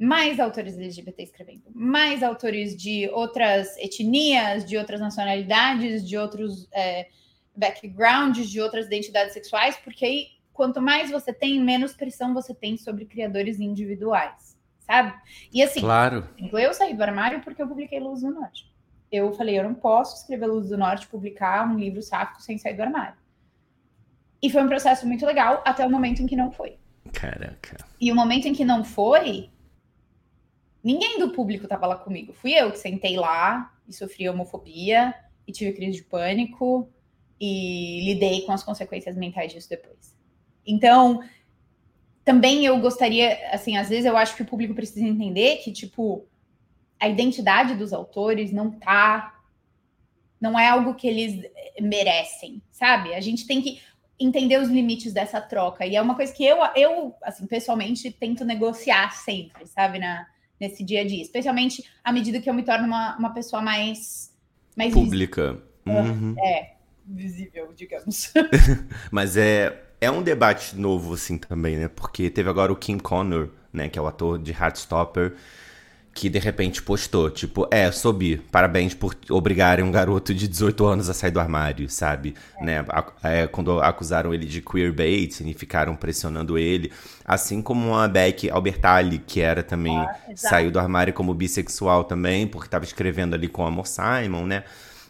mais autores LGBT escrevendo, mais autores de outras etnias, de outras nacionalidades, de outros é, backgrounds, de outras identidades sexuais, porque aí quanto mais você tem, menos pressão você tem sobre criadores individuais, sabe? E assim, claro. eu saí do armário porque eu publiquei Luz do Norte. Eu falei, eu não posso escrever Luz do Norte, publicar um livro sáfico sem sair do armário. E foi um processo muito legal até o momento em que não foi. Caraca. E o momento em que não foi, ninguém do público estava lá comigo. Fui eu que sentei lá e sofri homofobia e tive crise de pânico e lidei com as consequências mentais disso depois. Então, também eu gostaria, assim, às vezes eu acho que o público precisa entender que, tipo, a identidade dos autores não tá. Não é algo que eles merecem, sabe? A gente tem que entender os limites dessa troca. E é uma coisa que eu, eu assim, pessoalmente, tento negociar sempre, sabe? Na, nesse dia a dia. Especialmente à medida que eu me torno uma, uma pessoa mais. mais Pública. Uhum. É, visível, digamos. Mas é, é um debate novo, assim, também, né? Porque teve agora o Kim Connor, né? Que é o ator de Heartstopper que de repente postou, tipo, é, soube, parabéns por obrigarem um garoto de 18 anos a sair do armário, sabe? É. Né? É, quando acusaram ele de queerbait e ficaram pressionando ele. Assim como a Beck Albertalli, que era também, ah, saiu do armário como bissexual também, porque estava escrevendo ali com Amor Simon, né?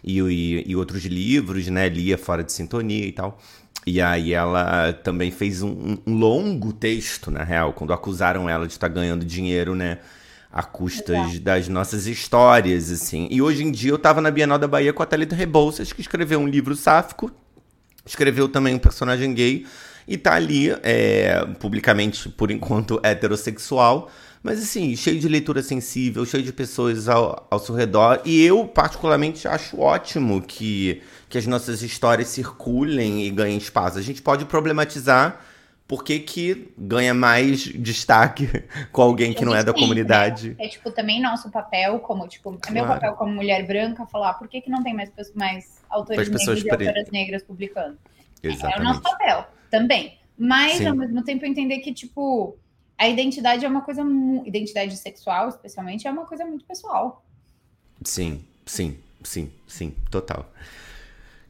E, e, e, outros livros, né? Lia Fora de Sintonia e tal. E aí ela também fez um, um longo texto, na real, quando acusaram ela de estar tá ganhando dinheiro, né? A custas Exato. das nossas histórias, assim. E hoje em dia eu tava na Bienal da Bahia com a Thalita Rebouças, que escreveu um livro sáfico, escreveu também um personagem gay, e tá ali, é, publicamente, por enquanto, heterossexual, mas assim, cheio de leitura sensível, cheio de pessoas ao, ao seu redor, e eu, particularmente, acho ótimo que, que as nossas histórias circulem e ganhem espaço. A gente pode problematizar por que, que ganha mais destaque com alguém que não é da comunidade? Né? É tipo também nosso papel, como tipo, claro. é meu papel como mulher branca falar por que, que não tem mais, mais autores negros e autoras negras publicando. Exatamente. É o nosso papel também. Mas Sim. ao mesmo tempo entender que, tipo, a identidade é uma coisa. Identidade sexual, especialmente, é uma coisa muito pessoal. Sim, sim, sim, sim, total.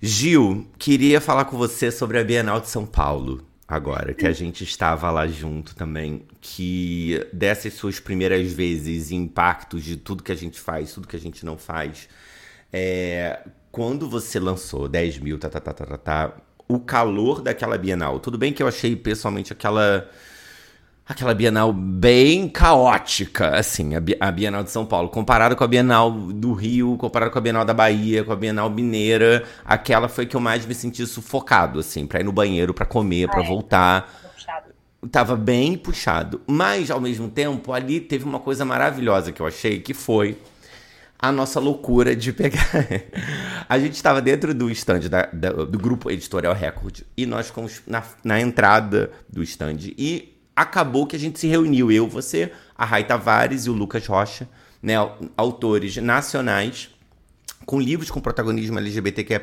Gil, queria falar com você sobre a Bienal de São Paulo agora, que a gente estava lá junto também, que dessas suas primeiras vezes, impactos de tudo que a gente faz, tudo que a gente não faz, é, quando você lançou 10 mil, tá, tá, tá, tá, tá, tá, o calor daquela Bienal, tudo bem que eu achei pessoalmente aquela aquela Bienal bem caótica, assim, a Bienal de São Paulo. Comparado com a Bienal do Rio, comparado com a Bienal da Bahia, com a Bienal Mineira, aquela foi que eu mais me senti sufocado, assim, pra ir no banheiro, pra comer, ah, pra é. voltar. Tava bem puxado. Mas, ao mesmo tempo, ali teve uma coisa maravilhosa que eu achei, que foi a nossa loucura de pegar. a gente estava dentro do stand da, da, do grupo Editorial Record e nós fomos na, na entrada do stand e acabou que a gente se reuniu, eu, você, a Rai Tavares e o Lucas Rocha, né, autores nacionais, com livros com protagonismo LGBTQIA+,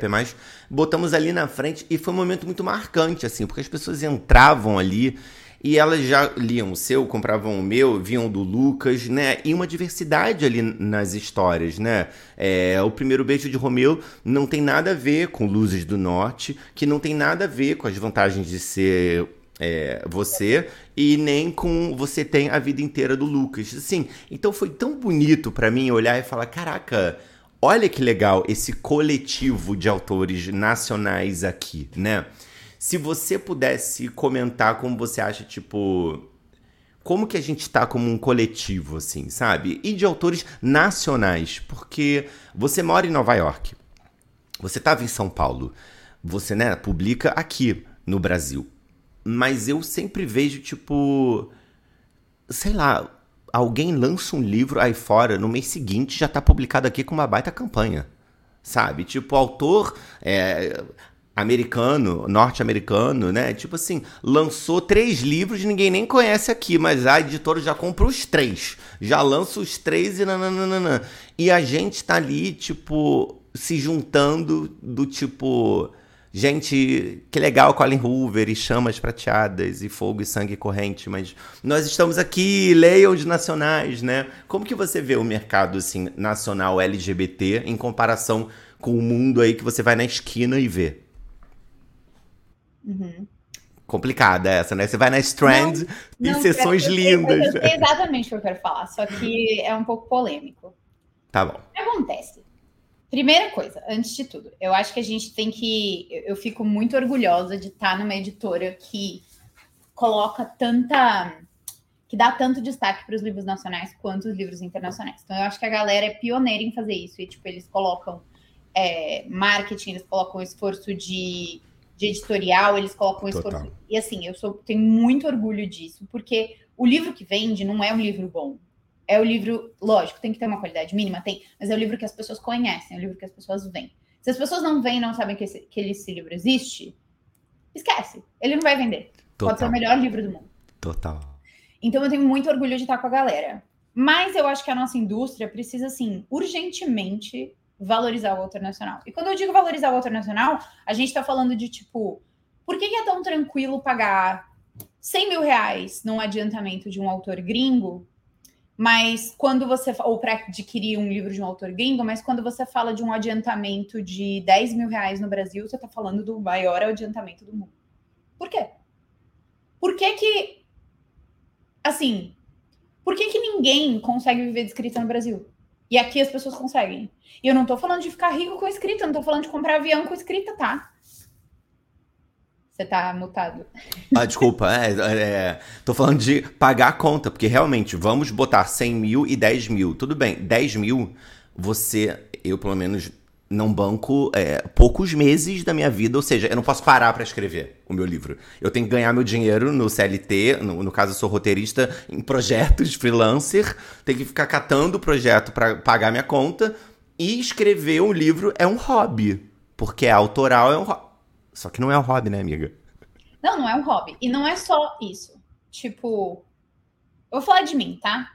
botamos ali na frente e foi um momento muito marcante, assim, porque as pessoas entravam ali e elas já liam o seu, compravam o meu, viam do Lucas, né? E uma diversidade ali nas histórias, né? É, o primeiro beijo de Romeu não tem nada a ver com Luzes do Norte, que não tem nada a ver com as vantagens de ser é, você e nem com você tem a vida inteira do Lucas. Assim, então foi tão bonito para mim olhar e falar, caraca, olha que legal esse coletivo de autores nacionais aqui, né? Se você pudesse comentar como você acha, tipo, como que a gente tá como um coletivo, assim, sabe? E de autores nacionais, porque você mora em Nova York, você tava em São Paulo, você, né, publica aqui no Brasil mas eu sempre vejo, tipo. Sei lá, alguém lança um livro aí fora, no mês seguinte já tá publicado aqui com uma baita campanha. Sabe? Tipo, autor. É, americano, norte-americano, né? Tipo assim, lançou três livros, ninguém nem conhece aqui, mas a editora já compra os três. Já lança os três e nananana. E a gente tá ali, tipo, se juntando do tipo Gente, que legal Colin Hoover e chamas prateadas e fogo e sangue corrente, mas nós estamos aqui, leiam os nacionais, né? Como que você vê o mercado assim nacional LGBT em comparação com o mundo aí que você vai na esquina e vê? Uhum. Complicada essa, né? Você vai na Strand e sessões lindas. Eu sei exatamente o que eu quero falar, só que é um pouco polêmico. Tá bom. O que acontece? Primeira coisa, antes de tudo, eu acho que a gente tem que. Eu fico muito orgulhosa de estar numa editora que coloca tanta que dá tanto destaque para os livros nacionais quanto os livros internacionais. Então, eu acho que a galera é pioneira em fazer isso. E, tipo, eles colocam é, marketing, eles colocam esforço de, de editorial, eles colocam Total. esforço. E, assim, eu sou, tenho muito orgulho disso, porque o livro que vende não é um livro bom. É o livro, lógico, tem que ter uma qualidade mínima, tem, mas é o livro que as pessoas conhecem, é o livro que as pessoas veem. Se as pessoas não veem e não sabem que esse, que esse livro existe, esquece. Ele não vai vender. Total. Pode ser o melhor livro do mundo. Total. Então eu tenho muito orgulho de estar com a galera. Mas eu acho que a nossa indústria precisa, assim, urgentemente valorizar o autor nacional. E quando eu digo valorizar o autor nacional, a gente está falando de tipo, por que, que, é tão tranquilo pagar 100 mil reais num adiantamento de um autor gringo, mas quando você. ou para adquirir um livro de um autor gringo, mas quando você fala de um adiantamento de 10 mil reais no Brasil, você está falando do maior adiantamento do mundo. Por quê? Por que, que assim, por que, que ninguém consegue viver de escrita no Brasil? E aqui as pessoas conseguem. E eu não tô falando de ficar rico com escrita, eu não tô falando de comprar avião com escrita, tá? Você tá mutado. Ah, desculpa, é, é, tô falando de pagar a conta, porque realmente, vamos botar 100 mil e 10 mil. Tudo bem, 10 mil, você, eu pelo menos não banco é, poucos meses da minha vida, ou seja, eu não posso parar para escrever o meu livro. Eu tenho que ganhar meu dinheiro no CLT, no, no caso eu sou roteirista em projetos freelancer, tenho que ficar catando o projeto para pagar minha conta e escrever um livro é um hobby, porque é autoral, é um hobby. Só que não é um hobby, né, amiga? Não, não é um hobby. E não é só isso. Tipo, eu vou falar de mim, tá?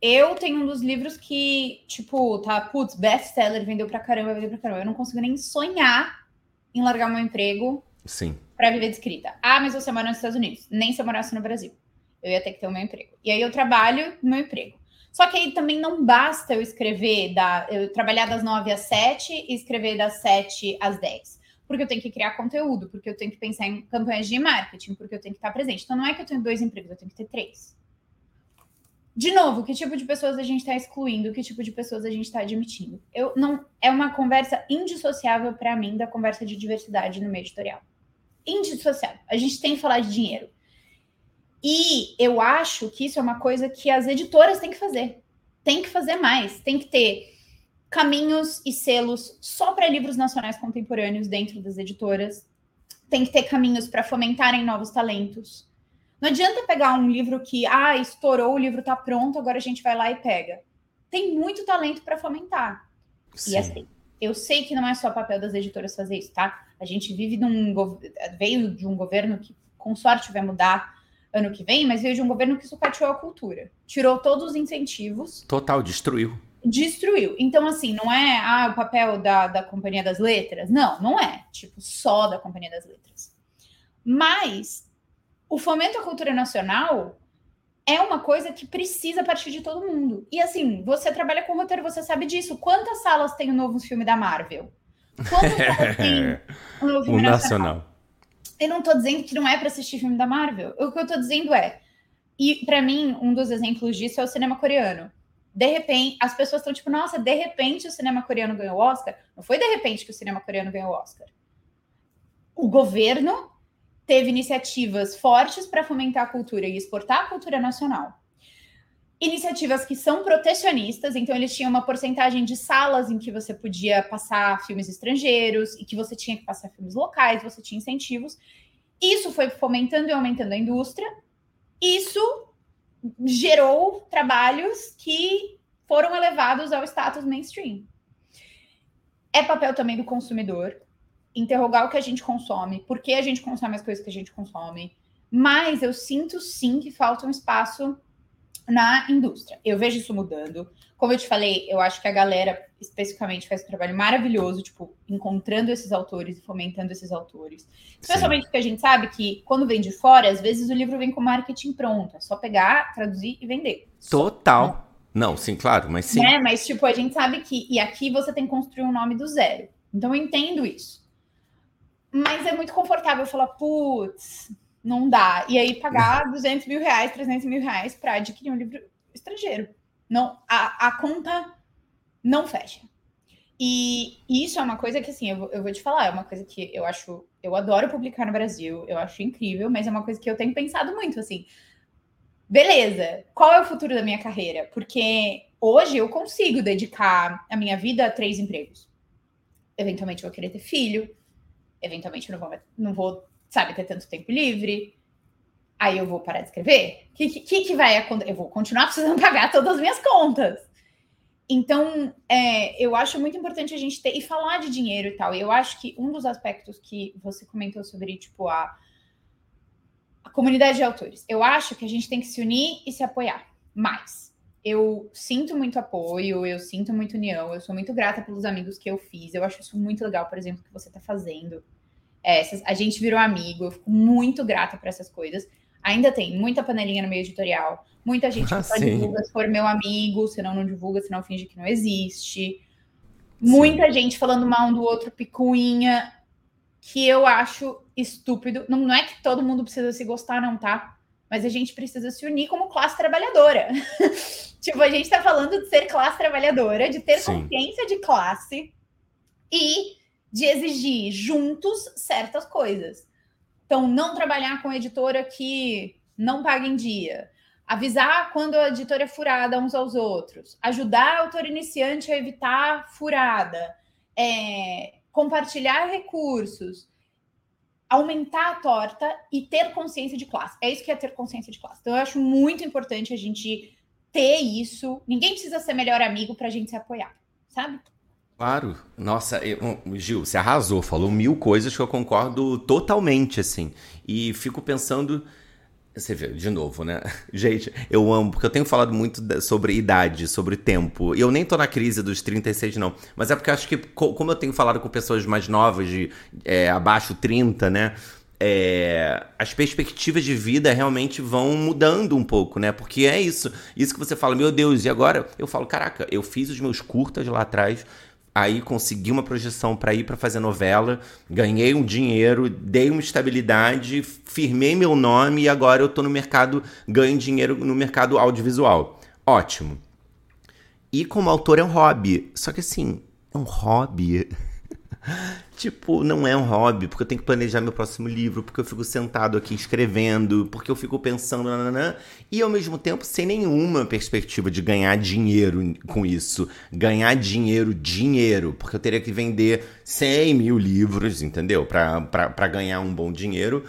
Eu tenho um dos livros que, tipo, tá, putz, best-seller, vendeu pra caramba, vendeu pra caramba. Eu não consigo nem sonhar em largar meu emprego Sim. pra viver de escrita. Ah, mas você mora nos Estados Unidos. Nem se eu morasse no Brasil. Eu ia ter que ter o meu emprego. E aí eu trabalho no meu emprego. Só que aí também não basta eu escrever, da, eu trabalhar das 9 às 7 e escrever das 7 às 10 porque eu tenho que criar conteúdo, porque eu tenho que pensar em campanhas de marketing, porque eu tenho que estar presente. Então não é que eu tenho dois empregos, eu tenho que ter três. De novo, que tipo de pessoas a gente está excluindo, que tipo de pessoas a gente está admitindo? Eu não é uma conversa indissociável para mim da conversa de diversidade no meio editorial. Indissociável. A gente tem que falar de dinheiro. E eu acho que isso é uma coisa que as editoras têm que fazer. Tem que fazer mais. Tem que ter caminhos e selos só para livros nacionais contemporâneos dentro das editoras. Tem que ter caminhos para fomentarem novos talentos não adianta pegar um livro que, ah, estourou, o livro está pronto, agora a gente vai lá e pega. Tem muito talento para fomentar. Sim. E assim, eu sei que não é só papel das editoras fazer isso, tá? A gente vive num veio de um governo que, com sorte, vai mudar ano que vem, mas veio de um governo que sucateou a cultura. Tirou todos os incentivos. Total, destruiu. Destruiu. Então, assim, não é ah, o papel da, da Companhia das Letras. Não, não é. Tipo, só da Companhia das Letras. Mas o fomento à cultura nacional é uma coisa que precisa partir de todo mundo. E assim, você trabalha com roteiro, você sabe disso. Quantas salas tem o novo filme da Marvel? Quantas salas tem um novo filme o nacional? nacional? Eu não tô dizendo que não é para assistir filme da Marvel. O que eu tô dizendo é, e para mim, um dos exemplos disso é o cinema coreano. De repente, as pessoas estão tipo, nossa, de repente o cinema coreano ganhou o Oscar. Não foi de repente que o cinema coreano ganhou o Oscar. O governo teve iniciativas fortes para fomentar a cultura e exportar a cultura nacional. Iniciativas que são protecionistas, então eles tinham uma porcentagem de salas em que você podia passar filmes estrangeiros e que você tinha que passar filmes locais, você tinha incentivos. Isso foi fomentando e aumentando a indústria. Isso gerou trabalhos que foram elevados ao status mainstream. É papel também do consumidor interrogar o que a gente consome, por que a gente consome as coisas que a gente consome. Mas eu sinto sim que falta um espaço na indústria. Eu vejo isso mudando. Como eu te falei, eu acho que a galera especificamente faz um trabalho maravilhoso, tipo, encontrando esses autores e fomentando esses autores. Especialmente sim. porque a gente sabe que quando vem de fora, às vezes o livro vem com marketing pronto. É só pegar, traduzir e vender. Total. Né? Não, sim, claro, mas sim. É, mas tipo, a gente sabe que. E aqui você tem que construir um nome do zero. Então eu entendo isso. Mas é muito confortável falar, putz, não dá. E aí pagar 200 mil reais, 300 mil reais para adquirir um livro estrangeiro. Não, a, a conta não fecha. E, isso é uma coisa que, assim, eu, eu vou te falar, é uma coisa que eu acho, eu adoro publicar no Brasil, eu acho incrível, mas é uma coisa que eu tenho pensado muito, assim, beleza, qual é o futuro da minha carreira? Porque hoje eu consigo dedicar a minha vida a três empregos. Eventualmente eu vou querer ter filho, eventualmente eu não vou, não vou sabe, ter tanto tempo livre. Aí eu vou parar de escrever? O que, que, que vai acontecer? Eu vou continuar precisando pagar todas as minhas contas. Então, é, eu acho muito importante a gente ter e falar de dinheiro e tal. Eu acho que um dos aspectos que você comentou sobre, tipo, a, a comunidade de autores. Eu acho que a gente tem que se unir e se apoiar mais. Eu sinto muito apoio, eu sinto muito união, eu sou muito grata pelos amigos que eu fiz. Eu acho isso muito legal, por exemplo, que você está fazendo. É, a gente virou amigo, eu fico muito grata por essas coisas. Ainda tem muita panelinha no meio editorial, muita gente que só divulga se for meu amigo, senão não divulga, senão finge que não existe. Muita sim. gente falando mal um do outro, picuinha, que eu acho estúpido. Não, não é que todo mundo precisa se gostar, não, tá? Mas a gente precisa se unir como classe trabalhadora. tipo, a gente tá falando de ser classe trabalhadora, de ter sim. consciência de classe e de exigir juntos certas coisas. Então, não trabalhar com editora que não paga em dia, avisar quando a editora é furada uns aos outros, ajudar a autor iniciante a evitar furada, é, compartilhar recursos, aumentar a torta e ter consciência de classe. É isso que é ter consciência de classe. Então, eu acho muito importante a gente ter isso. Ninguém precisa ser melhor amigo para a gente se apoiar, sabe? Claro. Nossa, eu, Gil, você arrasou, falou mil coisas que eu concordo totalmente, assim. E fico pensando. Você vê, de novo, né? Gente, eu amo, porque eu tenho falado muito sobre idade, sobre tempo. E eu nem tô na crise dos 36, não. Mas é porque acho que, como eu tenho falado com pessoas mais novas, de é, abaixo 30, né? É, as perspectivas de vida realmente vão mudando um pouco, né? Porque é isso. Isso que você fala, meu Deus, e agora? Eu falo, caraca, eu fiz os meus curtas lá atrás aí consegui uma projeção para ir para fazer novela, ganhei um dinheiro, dei uma estabilidade, firmei meu nome e agora eu tô no mercado, ganho dinheiro no mercado audiovisual. Ótimo. E como autor é um hobby. Só que assim, é um hobby tipo, não é um hobby, porque eu tenho que planejar meu próximo livro, porque eu fico sentado aqui escrevendo, porque eu fico pensando, nananã, e ao mesmo tempo sem nenhuma perspectiva de ganhar dinheiro com isso. Ganhar dinheiro, dinheiro, porque eu teria que vender 100 mil livros, entendeu? Para ganhar um bom dinheiro.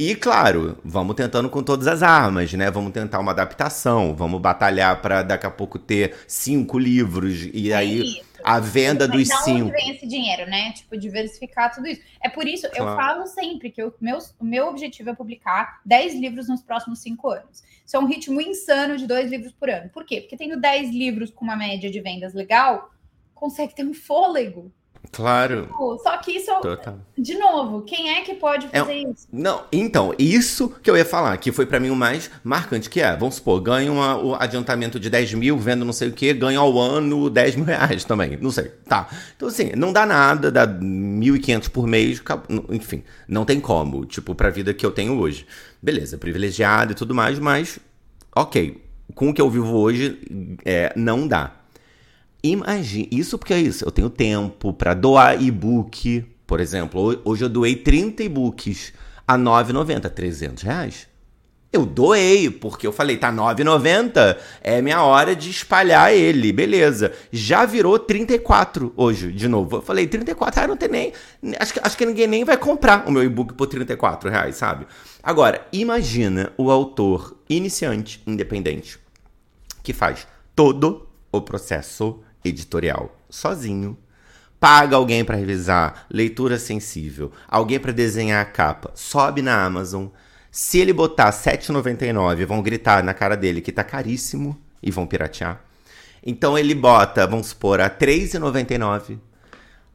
E claro, vamos tentando com todas as armas, né? Vamos tentar uma adaptação, vamos batalhar para daqui a pouco ter cinco livros e é aí. A venda Mas dos da cinco. Onde vem esse dinheiro, né? Tipo, diversificar tudo isso. É por isso claro. eu falo sempre que o meu, o meu objetivo é publicar 10 livros nos próximos cinco anos. Isso é um ritmo insano de dois livros por ano. Por quê? Porque tendo 10 livros com uma média de vendas legal, consegue ter um fôlego Claro. Tipo, só que isso, Total. de novo, quem é que pode é fazer é, isso? Não, então, isso que eu ia falar, que foi para mim o mais marcante, que é, vamos supor, ganho uma, o adiantamento de 10 mil, vendo não sei o que, ganho ao ano 10 mil reais também, não sei, tá. Então, assim, não dá nada, dá 1.500 por mês, enfim, não tem como, tipo, pra vida que eu tenho hoje. Beleza, privilegiado e tudo mais, mas, ok, com o que eu vivo hoje, é, não dá. Imagine, isso porque é isso, eu tenho tempo para doar e-book, por exemplo, hoje eu doei 30 e-books a 9,90, 300 reais. Eu doei, porque eu falei, tá 9,90, é minha hora de espalhar ele, beleza. Já virou 34 hoje, de novo. Eu falei, 34 reais não tem nem. Acho que, acho que ninguém nem vai comprar o meu e-book por 34 reais, sabe? Agora, imagina o autor iniciante, independente, que faz todo o processo editorial sozinho. Paga alguém para revisar, leitura sensível, alguém para desenhar a capa, sobe na Amazon. Se ele botar 7,99, vão gritar na cara dele que tá caríssimo e vão piratear. Então ele bota, vamos supor, a 3,99.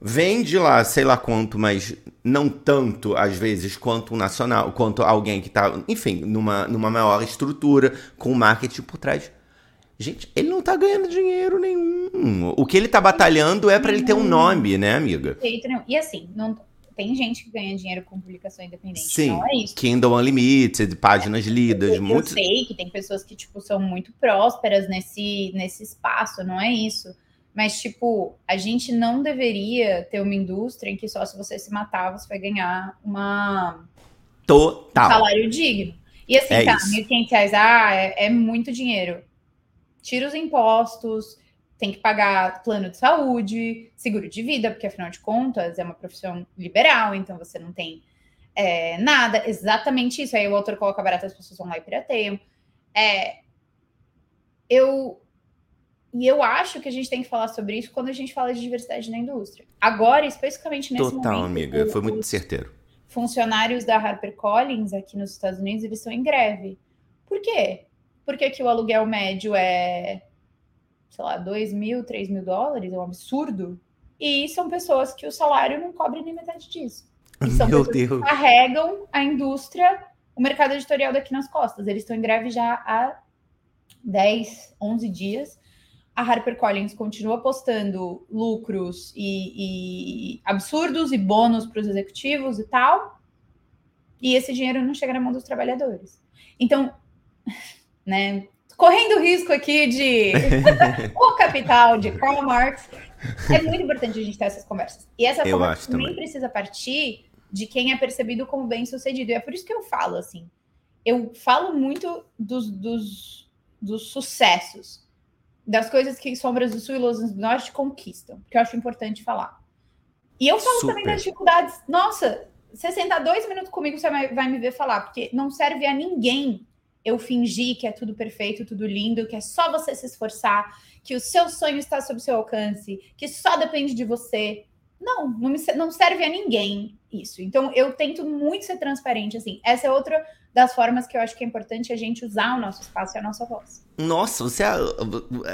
Vende lá, sei lá quanto, mas não tanto, às vezes, quanto um nacional, quanto alguém que tá, enfim, numa, numa maior estrutura, com marketing por trás Gente, ele não tá ganhando dinheiro nenhum. O que ele tá batalhando é para ele ter um nome, né, amiga? E assim, não, tem gente que ganha dinheiro com publicação independente. Sim, não é isso. Kindle Unlimited, páginas lidas. Eu, muito... eu sei que tem pessoas que, tipo, são muito prósperas nesse, nesse espaço, não é isso. Mas, tipo, a gente não deveria ter uma indústria em que só se você se matar, você vai ganhar uma... Total. um salário digno. E assim, é tá, R$ 1.500, ah, é, é muito dinheiro. Tira os impostos, tem que pagar plano de saúde, seguro de vida, porque afinal de contas é uma profissão liberal, então você não tem é, nada, exatamente isso. Aí o autor coloca barato, as pessoas vão lá e pirateiam. É, eu e eu acho que a gente tem que falar sobre isso quando a gente fala de diversidade na indústria. Agora, especificamente nesse Total, momento. amiga, foi muito certeiro. Funcionários da HarperCollins aqui nos Estados Unidos, eles estão em greve. Por quê? Porque aqui o aluguel médio é sei lá, 2 mil, 3 mil dólares, é um absurdo. E são pessoas que o salário não cobre nem metade disso. E são Meu pessoas Deus. que carregam a indústria, o mercado editorial daqui nas costas. Eles estão em greve já há 10, 11 dias. A HarperCollins continua postando lucros e, e absurdos e bônus para os executivos e tal. E esse dinheiro não chega na mão dos trabalhadores. Então, né, correndo risco aqui de o capital de Karl Marx, é muito importante a gente ter essas conversas. E essa eu conversa também, também precisa partir de quem é percebido como bem sucedido. E é por isso que eu falo assim. Eu falo muito dos, dos, dos sucessos, das coisas que Sombras do Sul e Los do Norte conquistam, que eu acho importante falar. E eu falo Super. também das dificuldades. Nossa, você sentar dois minutos comigo, você vai, vai me ver falar, porque não serve a ninguém eu fingir que é tudo perfeito, tudo lindo, que é só você se esforçar, que o seu sonho está sob seu alcance, que só depende de você. Não, não, me, não serve a ninguém isso. Então, eu tento muito ser transparente, assim. Essa é outra das formas que eu acho que é importante a gente usar o nosso espaço e a nossa voz. Nossa, você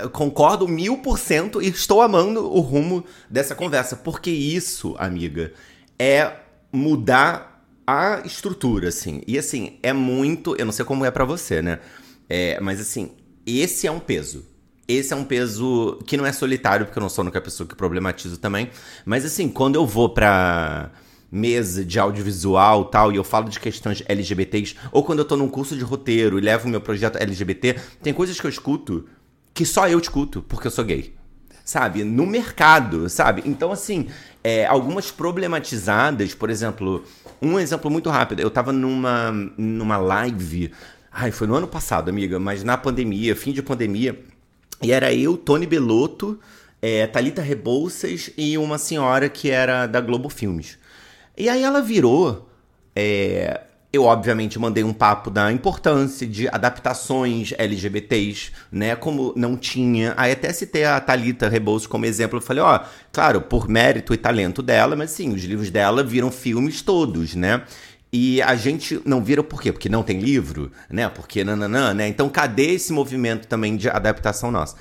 eu concordo mil por cento e estou amando o rumo dessa conversa, porque isso, amiga, é mudar a estrutura, assim. E assim, é muito. Eu não sei como é para você, né? É, mas assim, esse é um peso. Esse é um peso que não é solitário, porque eu não sou a única pessoa que problematizo também. Mas assim, quando eu vou pra mesa de audiovisual tal, e eu falo de questões LGBTs, ou quando eu tô num curso de roteiro e levo meu projeto LGBT, tem coisas que eu escuto que só eu escuto, porque eu sou gay. Sabe? No mercado, sabe? Então, assim, é, algumas problematizadas, por exemplo, um exemplo muito rápido. Eu tava numa, numa live. Ai, foi no ano passado, amiga, mas na pandemia, fim de pandemia. E era eu, Tony Belotto, é, Thalita Rebouças e uma senhora que era da Globo Filmes. E aí ela virou é, eu, obviamente, mandei um papo da importância de adaptações LGBTs, né? Como não tinha. Aí até citei a Thalita Rebouças como exemplo. Eu falei, ó, claro, por mérito e talento dela, mas sim, os livros dela viram filmes todos, né? E a gente não vira por quê? Porque não tem livro, né? Porque nananã, né? Então cadê esse movimento também de adaptação nossa?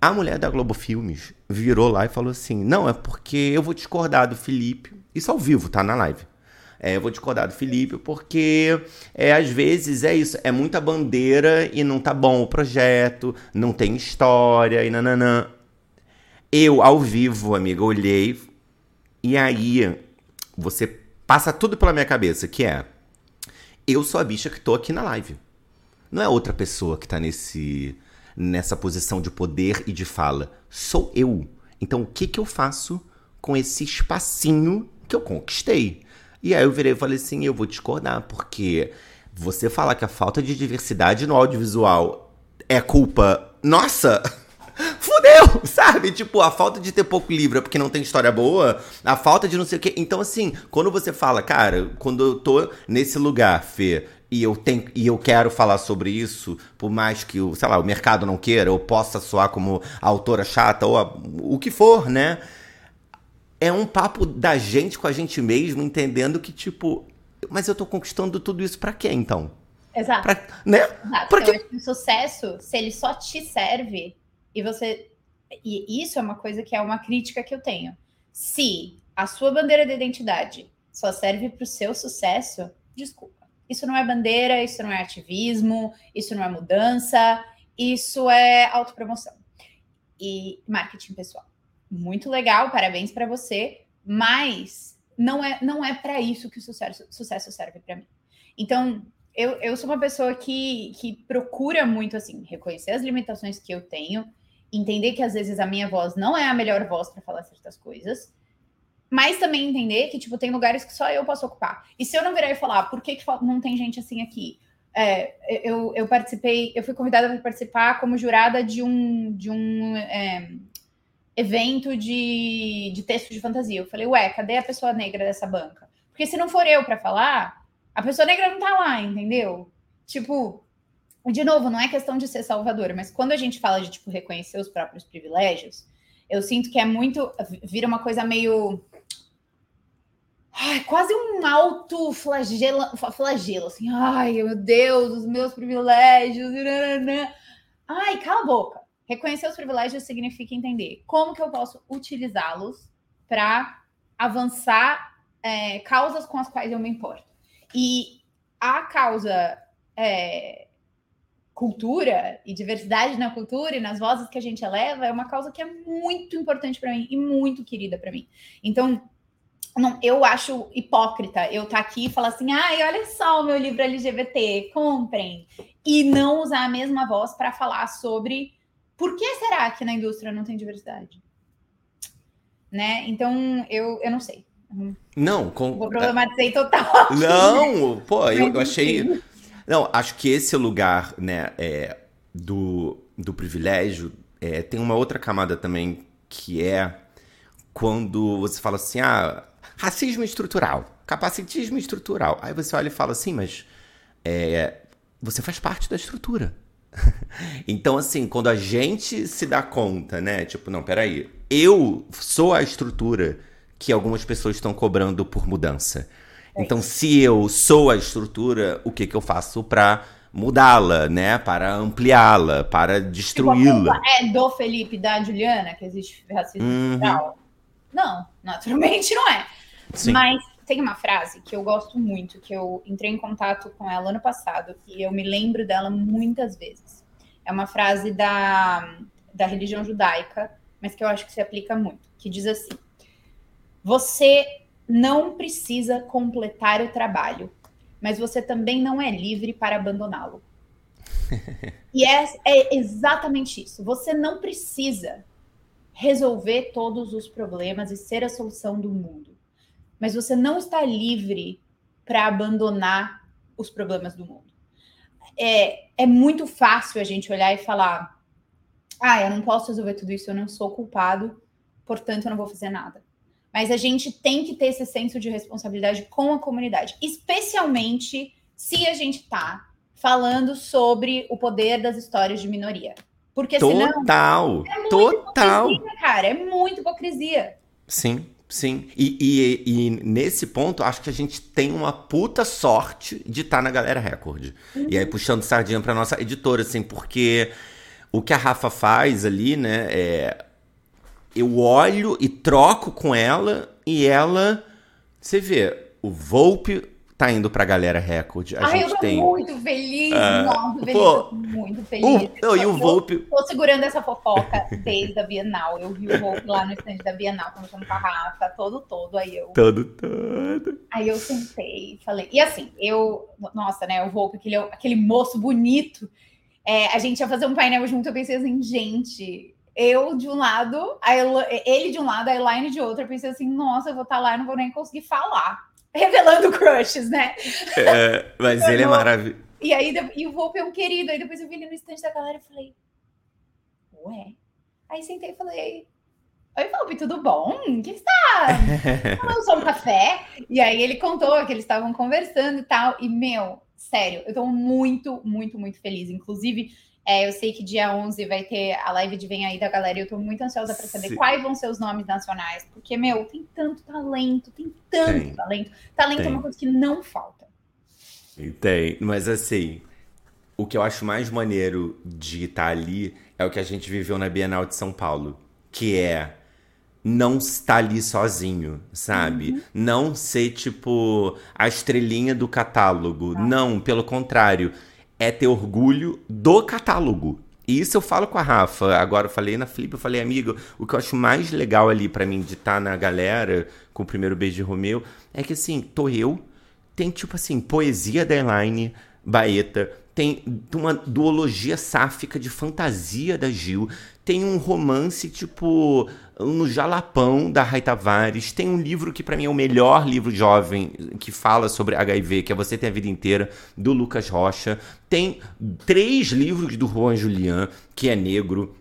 A mulher da Globo Filmes virou lá e falou assim: não, é porque eu vou discordar do Felipe. Isso ao vivo, tá na live. É, eu vou discordar do Felipe, porque é, às vezes é isso, é muita bandeira e não tá bom o projeto, não tem história e nananã. Eu, ao vivo, amiga, olhei e aí você passa tudo pela minha cabeça, que é eu sou a bicha que tô aqui na live. Não é outra pessoa que tá nesse nessa posição de poder e de fala. Sou eu. Então o que que eu faço com esse espacinho que eu conquistei? E aí eu virei e falei assim: eu vou discordar, porque você falar que a falta de diversidade no audiovisual é culpa nossa. Fudeu, sabe? Tipo, a falta de ter pouco livro é porque não tem história boa, a falta de não sei o quê. Então, assim, quando você fala, cara, quando eu tô nesse lugar, Fê, e eu tenho e eu quero falar sobre isso, por mais que o, sei lá, o mercado não queira, ou possa soar como autora chata, ou a, o que for, né? É um papo da gente com a gente mesmo, entendendo que, tipo, mas eu tô conquistando tudo isso para quê, então? Exato. Pra, né? Exato. Porque... Eu acho que o sucesso, se ele só te serve, e você. E isso é uma coisa que é uma crítica que eu tenho. Se a sua bandeira de identidade só serve para o seu sucesso, desculpa. Isso não é bandeira, isso não é ativismo, isso não é mudança, isso é autopromoção e marketing pessoal muito legal, parabéns para você, mas não é não é para isso que o sucesso, sucesso serve para mim. Então, eu, eu sou uma pessoa que, que procura muito assim reconhecer as limitações que eu tenho, entender que às vezes a minha voz não é a melhor voz para falar certas coisas, mas também entender que tipo tem lugares que só eu posso ocupar. E se eu não virar e falar, por que, que não tem gente assim aqui? é, eu, eu participei, eu fui convidada para participar como jurada de um, de um é, evento de, de texto de fantasia. Eu falei, ué, cadê a pessoa negra dessa banca? Porque se não for eu para falar, a pessoa negra não tá lá, entendeu? Tipo, de novo, não é questão de ser salvadora, mas quando a gente fala de tipo reconhecer os próprios privilégios, eu sinto que é muito vira uma coisa meio ai, quase um alto flagelo, flagelo assim, ai, meu Deus, os meus privilégios. Ai, cala a boca. Reconhecer os privilégios significa entender como que eu posso utilizá-los para avançar é, causas com as quais eu me importo. E a causa é, cultura e diversidade na cultura e nas vozes que a gente eleva é uma causa que é muito importante para mim e muito querida para mim. Então, não, eu acho hipócrita eu estar tá aqui e falar assim, ai, olha só o meu livro LGBT, comprem, e não usar a mesma voz para falar sobre por que será que na indústria não tem diversidade? Né? Então, eu, eu não sei. Não, com... Vou problematizei total. Não, pô, eu, eu achei. Não, acho que esse lugar, né, é, do, do privilégio é, tem uma outra camada também que é quando você fala assim, ah, racismo estrutural, capacitismo estrutural. Aí você olha e fala assim, mas é, você faz parte da estrutura. então, assim, quando a gente se dá conta, né? Tipo, não, peraí, eu sou a estrutura que algumas pessoas estão cobrando por mudança. É. Então, se eu sou a estrutura, o que, que eu faço para mudá-la, né? Para ampliá-la, para destruí-la. É do Felipe da Juliana que existe racismo uhum. Não, naturalmente não é. Sim. Mas tem uma frase que eu gosto muito, que eu entrei em contato com ela ano passado e eu me lembro dela muitas vezes. É uma frase da, da religião judaica, mas que eu acho que se aplica muito, que diz assim: Você não precisa completar o trabalho, mas você também não é livre para abandoná-lo. e é, é exatamente isso. Você não precisa resolver todos os problemas e ser a solução do mundo mas você não está livre para abandonar os problemas do mundo. É, é muito fácil a gente olhar e falar: ah, eu não posso resolver tudo isso, eu não sou culpado, portanto eu não vou fazer nada. Mas a gente tem que ter esse senso de responsabilidade com a comunidade, especialmente se a gente está falando sobre o poder das histórias de minoria. Porque total, senão. É total. Cara, é muita hipocrisia. Sim. Sim, e, e, e, nesse ponto, acho que a gente tem uma puta sorte de estar tá na Galera Record. Uhum. E aí, uhum. puxando sardinha pra nossa editora, assim, porque o que a Rafa faz ali, né, é. Eu olho e troco com ela, e ela. Você vê, o Volpe tá indo pra Galera Record. A Ai, gente eu tô tem... muito feliz, nossa, feliz, pô, muito feliz. O, e o Volpe... Tô segurando essa fofoca desde a Bienal. Eu vi o Volpe lá no stand da Bienal, conversando com a Rafa, todo, todo, aí eu... Todo, todo. Aí eu sentei falei... E assim, eu... Nossa, né, o Volpe, aquele, aquele moço bonito, é, a gente ia fazer um painel junto, eu pensei assim, gente... Eu de um lado, ele de um lado, a Elaine de outro. Eu pensei assim, nossa, eu vou estar tá lá e não vou nem conseguir falar revelando crushes, né? É, mas ele é maravilhoso. E aí, e o Volpe é um querido. Aí depois eu vi ele no estande da galera e falei, ué? Aí sentei e falei, oi Volpe, tudo bom? O que está? Tomando só um café? E aí ele contou que eles estavam conversando e tal. E, meu, sério, eu tô muito, muito, muito feliz. Inclusive, é, eu sei que dia 11 vai ter a live de Vem Aí da galera e eu tô muito ansiosa para saber Sim. quais vão ser os nomes nacionais, porque, meu, tem tanto talento, tem tanto tem. talento. Talento tem. é uma coisa que não falta. Tem, mas assim, o que eu acho mais maneiro de estar tá ali é o que a gente viveu na Bienal de São Paulo, que é não estar ali sozinho, sabe? Uhum. Não ser tipo a estrelinha do catálogo. Não, não pelo contrário é ter orgulho do catálogo. E isso eu falo com a Rafa. Agora eu falei na Flip, eu falei, amigo, o que eu acho mais legal ali para mim de estar tá na galera com o primeiro beijo de Romeu é que assim, tô eu, tem tipo assim, poesia da Elaine Baeta, tem uma duologia sáfica de fantasia da Gil, tem um romance tipo no Jalapão, da Rai Tavares. Tem um livro que para mim é o melhor livro jovem que fala sobre HIV, que é Você Tem a Vida Inteira, do Lucas Rocha. Tem três livros do Juan Julian, que é negro,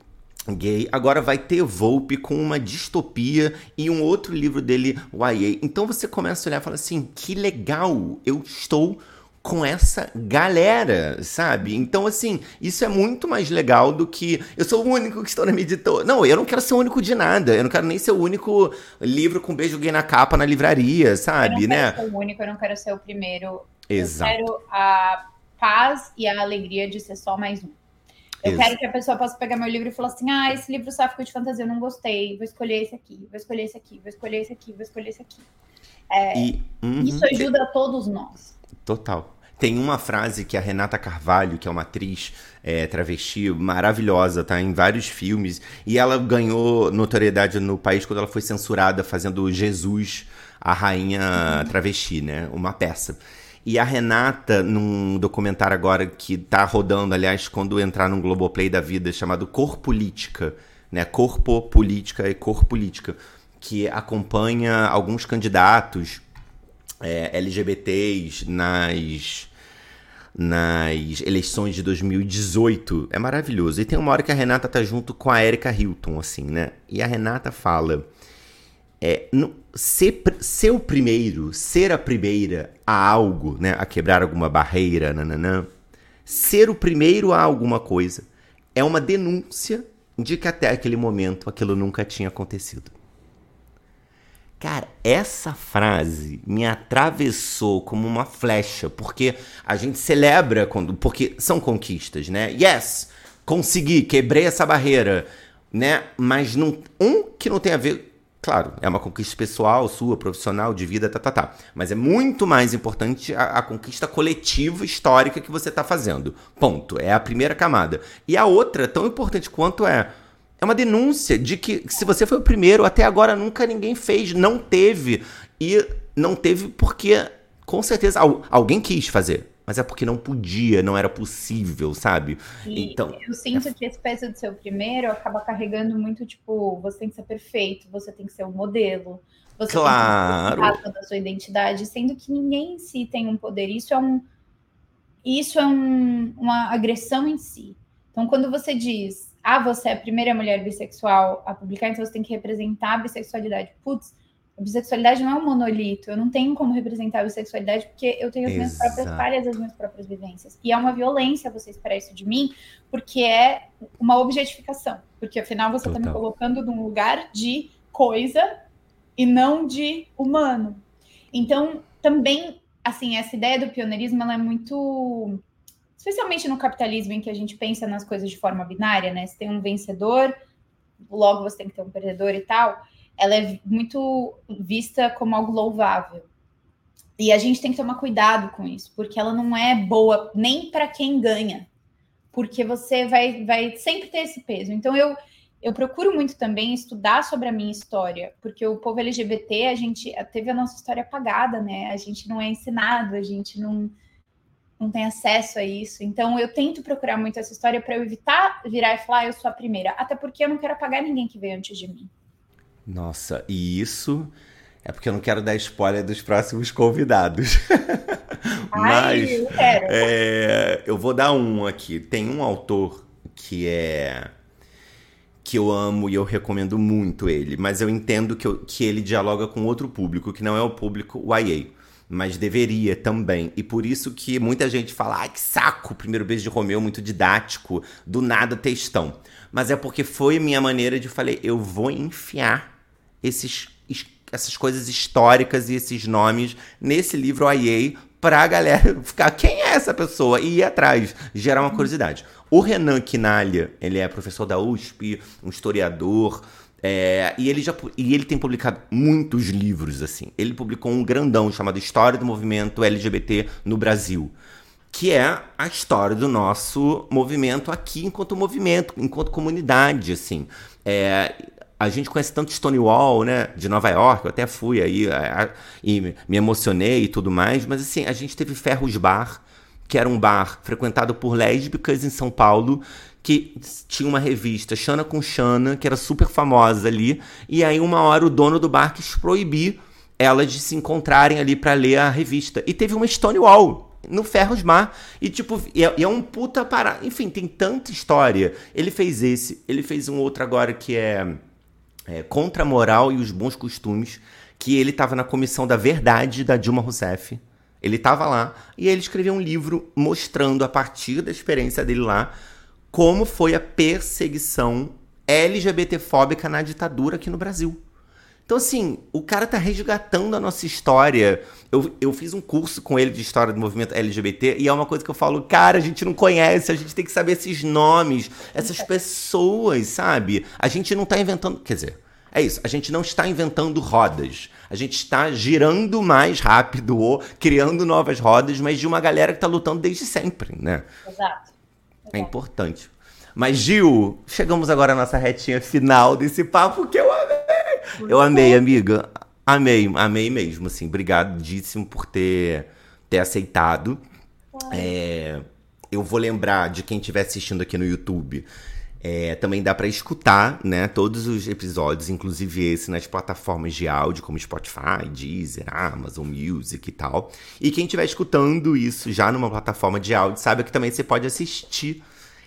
gay. Agora vai ter Volpe com uma distopia e um outro livro dele, YA. Então você começa a olhar e fala assim, que legal, eu estou com essa galera, sabe? Então, assim, isso é muito mais legal do que eu sou o único que estou na minha editora. Não, eu não quero ser o único de nada. Eu não quero nem ser o único livro com beijo gay na capa na livraria, sabe? Eu não né? quero ser o único, eu não quero ser o primeiro. Exato. Eu quero a paz e a alegria de ser só mais um. Eu Exato. quero que a pessoa possa pegar meu livro e falar assim: ah, esse livro sáfico de fantasia eu não gostei, vou escolher esse aqui, vou escolher esse aqui, vou escolher esse aqui, vou escolher esse aqui. E, uhum, Isso ajuda a todos nós. Total. Tem uma frase que a Renata Carvalho, que é uma atriz é, travesti maravilhosa, tá em vários filmes, e ela ganhou notoriedade no país quando ela foi censurada fazendo Jesus, a rainha travesti, né? Uma peça. E a Renata, num documentário agora que tá rodando, aliás, quando entrar num Globoplay da vida, chamado Corpolítica, né? Corpo Política e Cor Política, que acompanha alguns candidatos é, LGBTs nas nas eleições de 2018 é maravilhoso. E tem uma hora que a Renata tá junto com a Erika Hilton, assim, né? E a Renata fala: é, no, ser, ser o primeiro, ser a primeira a algo, né? A quebrar alguma barreira, nananã. Ser o primeiro a alguma coisa é uma denúncia de que até aquele momento aquilo nunca tinha acontecido. Cara, essa frase me atravessou como uma flecha, porque a gente celebra quando. Porque são conquistas, né? Yes! Consegui, quebrei essa barreira, né? Mas não, um que não tem a ver. Claro, é uma conquista pessoal, sua, profissional, de vida, tá, tá, tá. Mas é muito mais importante a, a conquista coletiva histórica que você tá fazendo. Ponto. É a primeira camada. E a outra, tão importante quanto é é uma denúncia de que se você foi o primeiro, até agora nunca ninguém fez, não teve. E não teve porque, com certeza, alguém quis fazer. Mas é porque não podia, não era possível, sabe? E então. Eu sinto é... que esse peso de ser o primeiro acaba carregando muito, tipo, você tem que ser perfeito, você tem que ser o modelo. Você claro. tem que ter da sua identidade, sendo que ninguém em si tem um poder. Isso é um. Isso é um, uma agressão em si. Então, quando você diz ah, você é a primeira mulher bissexual a publicar, então você tem que representar a bissexualidade. Putz, a bissexualidade não é um monolito, eu não tenho como representar a bissexualidade porque eu tenho as minhas Exato. próprias falhas, as minhas próprias vivências. E é uma violência você esperar isso de mim, porque é uma objetificação. Porque afinal você está me colocando num lugar de coisa e não de humano. Então, também, assim, essa ideia do pioneirismo ela é muito especialmente no capitalismo em que a gente pensa nas coisas de forma binária, né? Você tem um vencedor, logo você tem que ter um perdedor e tal. Ela é muito vista como algo louvável. E a gente tem que tomar cuidado com isso, porque ela não é boa nem para quem ganha, porque você vai, vai sempre ter esse peso. Então eu eu procuro muito também estudar sobre a minha história, porque o povo LGBT, a gente teve a nossa história apagada, né? A gente não é ensinado, a gente não não tem acesso a isso. Então eu tento procurar muito essa história para eu evitar virar e falar, ah, eu sou a primeira, até porque eu não quero apagar ninguém que veio antes de mim. Nossa, e isso é porque eu não quero dar spoiler dos próximos convidados. Ai, Mas eu, quero. É, eu vou dar um aqui. Tem um autor que é que eu amo e eu recomendo muito ele, mas eu entendo que, eu, que ele dialoga com outro público, que não é o público YA mas deveria também. E por isso que muita gente fala, ai que saco, primeiro beijo de Romeu, muito didático, do nada textão. Mas é porque foi a minha maneira de falei, eu vou enfiar esses, essas coisas históricas e esses nomes nesse livro IA pra galera ficar, quem é essa pessoa? E ir atrás, gerar uma curiosidade. O Renan Quinalha, ele é professor da USP, um historiador, é, e, ele já, e ele tem publicado muitos livros, assim. Ele publicou um grandão chamado História do Movimento LGBT no Brasil. Que é a história do nosso movimento aqui enquanto movimento, enquanto comunidade, assim. É, a gente conhece tanto Stonewall, né, de Nova York, eu até fui aí a, e me emocionei e tudo mais, mas assim, a gente teve Ferros Bar, que era um bar frequentado por lésbicas em São Paulo, que tinha uma revista Xana com Xana, que era super famosa ali, e aí uma hora o dono do bar quis proibir elas de se encontrarem ali para ler a revista. E teve uma Stonewall no Ferros Mar. E, tipo, e é, e é um puta parada. Enfim, tem tanta história. Ele fez esse, ele fez um outro agora que é, é Contra a Moral e os Bons Costumes, que ele tava na comissão da verdade da Dilma Rousseff. Ele tava lá e ele escreveu um livro mostrando, a partir da experiência dele lá, como foi a perseguição LGBTfóbica na ditadura aqui no Brasil. Então, assim, o cara tá resgatando a nossa história. Eu, eu fiz um curso com ele de história do movimento LGBT e é uma coisa que eu falo, cara, a gente não conhece, a gente tem que saber esses nomes, essas pessoas, sabe? A gente não tá inventando. Quer dizer, é isso, a gente não está inventando rodas. A gente está girando mais rápido ou criando novas rodas, mas de uma galera que tá lutando desde sempre, né? Exato. É importante. Mas, Gil, chegamos agora à nossa retinha final desse papo que eu amei. Eu amei, amiga. Amei, amei mesmo, assim. Obrigadíssimo por ter, ter aceitado. É, eu vou lembrar de quem estiver assistindo aqui no YouTube. É, também dá para escutar, né, todos os episódios, inclusive esse nas plataformas de áudio como Spotify, Deezer, Amazon Music e tal. E quem estiver escutando isso já numa plataforma de áudio, sabe que também você pode assistir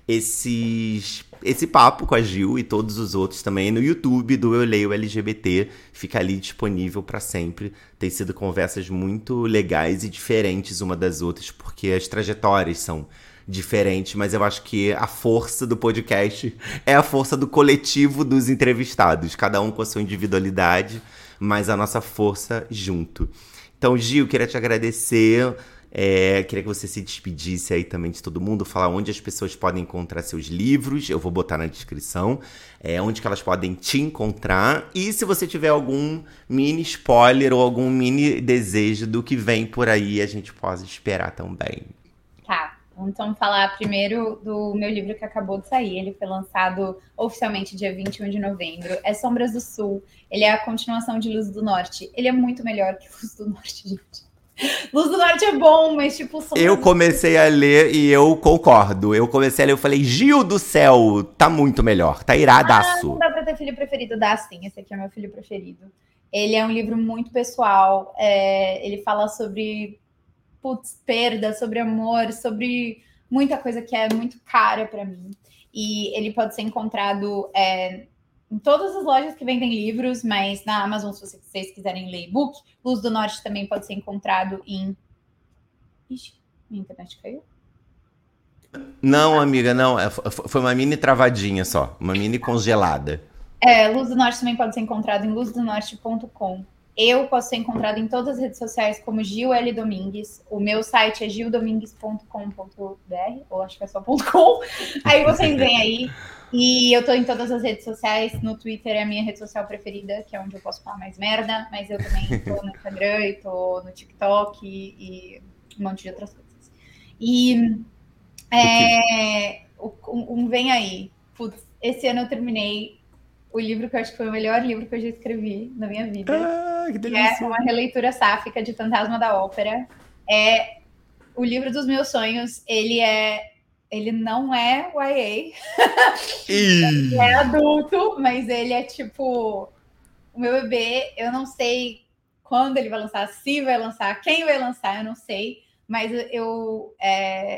esses esse papo com a Gil e todos os outros também no YouTube do Eu Leio LGBT. Fica ali disponível para sempre. Tem sido conversas muito legais e diferentes uma das outras, porque as trajetórias são diferentes, mas eu acho que a força do podcast é a força do coletivo dos entrevistados, cada um com a sua individualidade, mas a nossa força junto. Então, Gil, queria te agradecer. É, queria que você se despedisse aí também de todo mundo, falar onde as pessoas podem encontrar seus livros, eu vou botar na descrição, é, onde que elas podem te encontrar, e se você tiver algum mini spoiler ou algum mini desejo do que vem por aí, a gente pode esperar também. Tá, então falar primeiro do meu livro que acabou de sair, ele foi lançado oficialmente dia 21 de novembro, é Sombras do Sul, ele é a continuação de Luz do Norte, ele é muito melhor que Luz do Norte, gente. Luz do Norte é bom, mas tipo. Eu comecei a ler e eu concordo. Eu comecei a ler, eu falei, Gil do céu, tá muito melhor, tá iradaço. Ah, não dá pra ter filho preferido, dá sim. Esse aqui é meu filho preferido. Ele é um livro muito pessoal. É, ele fala sobre putz, perda, sobre amor, sobre muita coisa que é muito cara para mim. E ele pode ser encontrado é, em todas as lojas que vendem livros, mas na Amazon, se vocês quiserem ler e-book, Luz do Norte também pode ser encontrado em. Ixi, minha internet caiu? Não, amiga, não. É, foi uma mini travadinha só. Uma mini congelada. É, Luz do Norte também pode ser encontrado em luzdonorte.com. Eu posso ser encontrado em todas as redes sociais como Gil L. Domingues. O meu site é gildomingues.com.br, ou acho que é só .com. Aí vocês vêm aí. E eu tô em todas as redes sociais. No Twitter é a minha rede social preferida, que é onde eu posso falar mais merda. Mas eu também tô no Instagram e tô no TikTok e, e um monte de outras coisas. E é, um, um vem aí. Putz, esse ano eu terminei o livro que eu acho que foi o melhor livro que eu já escrevi na minha vida. Ah, que delícia. é uma releitura sáfica de Fantasma da Ópera. É o livro dos meus sonhos. Ele é ele não é YA. ele é adulto, mas ele é tipo o meu bebê. Eu não sei quando ele vai lançar, se vai lançar, quem vai lançar, eu não sei. Mas eu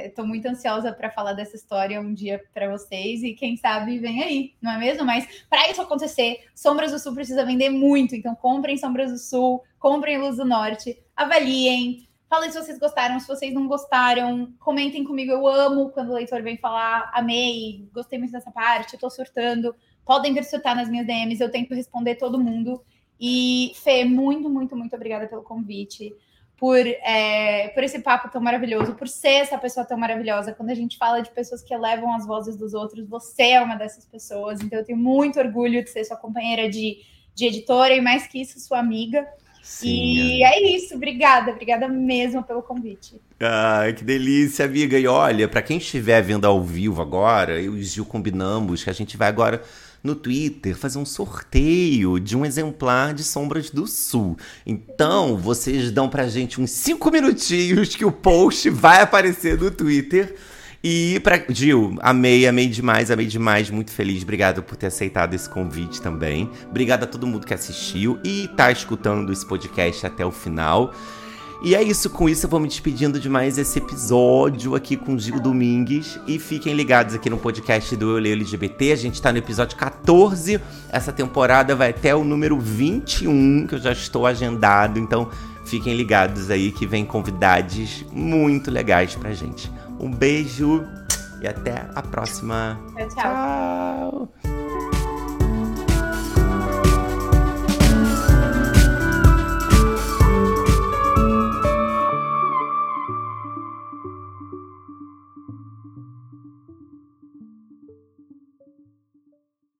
estou é, muito ansiosa para falar dessa história um dia para vocês e quem sabe vem aí, não é mesmo? Mas para isso acontecer, Sombras do Sul precisa vender muito, então comprem Sombras do Sul, comprem Luz do Norte, avaliem, Falem se vocês gostaram, se vocês não gostaram. Comentem comigo. Eu amo quando o leitor vem falar, amei, gostei muito dessa parte, tô surtando. Podem vir surtar nas minhas DMs, eu tento responder todo mundo. E, Fê, muito, muito, muito obrigada pelo convite, por, é, por esse papo tão maravilhoso, por ser essa pessoa tão maravilhosa. Quando a gente fala de pessoas que elevam as vozes dos outros, você é uma dessas pessoas. Então, eu tenho muito orgulho de ser sua companheira de, de editora e, mais que isso, sua amiga. Sim, e é. é isso, obrigada, obrigada mesmo pelo convite. Ai, que delícia, amiga. E olha, para quem estiver vendo ao vivo agora, eu e o Gil combinamos que a gente vai agora no Twitter fazer um sorteio de um exemplar de Sombras do Sul. Então, vocês dão pra gente uns 5 minutinhos que o post vai aparecer no Twitter. E pra. Gil, amei, amei demais, amei demais. Muito feliz. Obrigado por ter aceitado esse convite também. Obrigado a todo mundo que assistiu e tá escutando esse podcast até o final. E é isso, com isso eu vou me despedindo de mais esse episódio aqui com o Gil Domingues. E fiquem ligados aqui no podcast do Eu Leio LGBT. A gente tá no episódio 14. Essa temporada vai até o número 21, que eu já estou agendado. Então fiquem ligados aí que vem convidados muito legais pra gente. Um beijo e até a próxima. Tchau, tchau. tchau.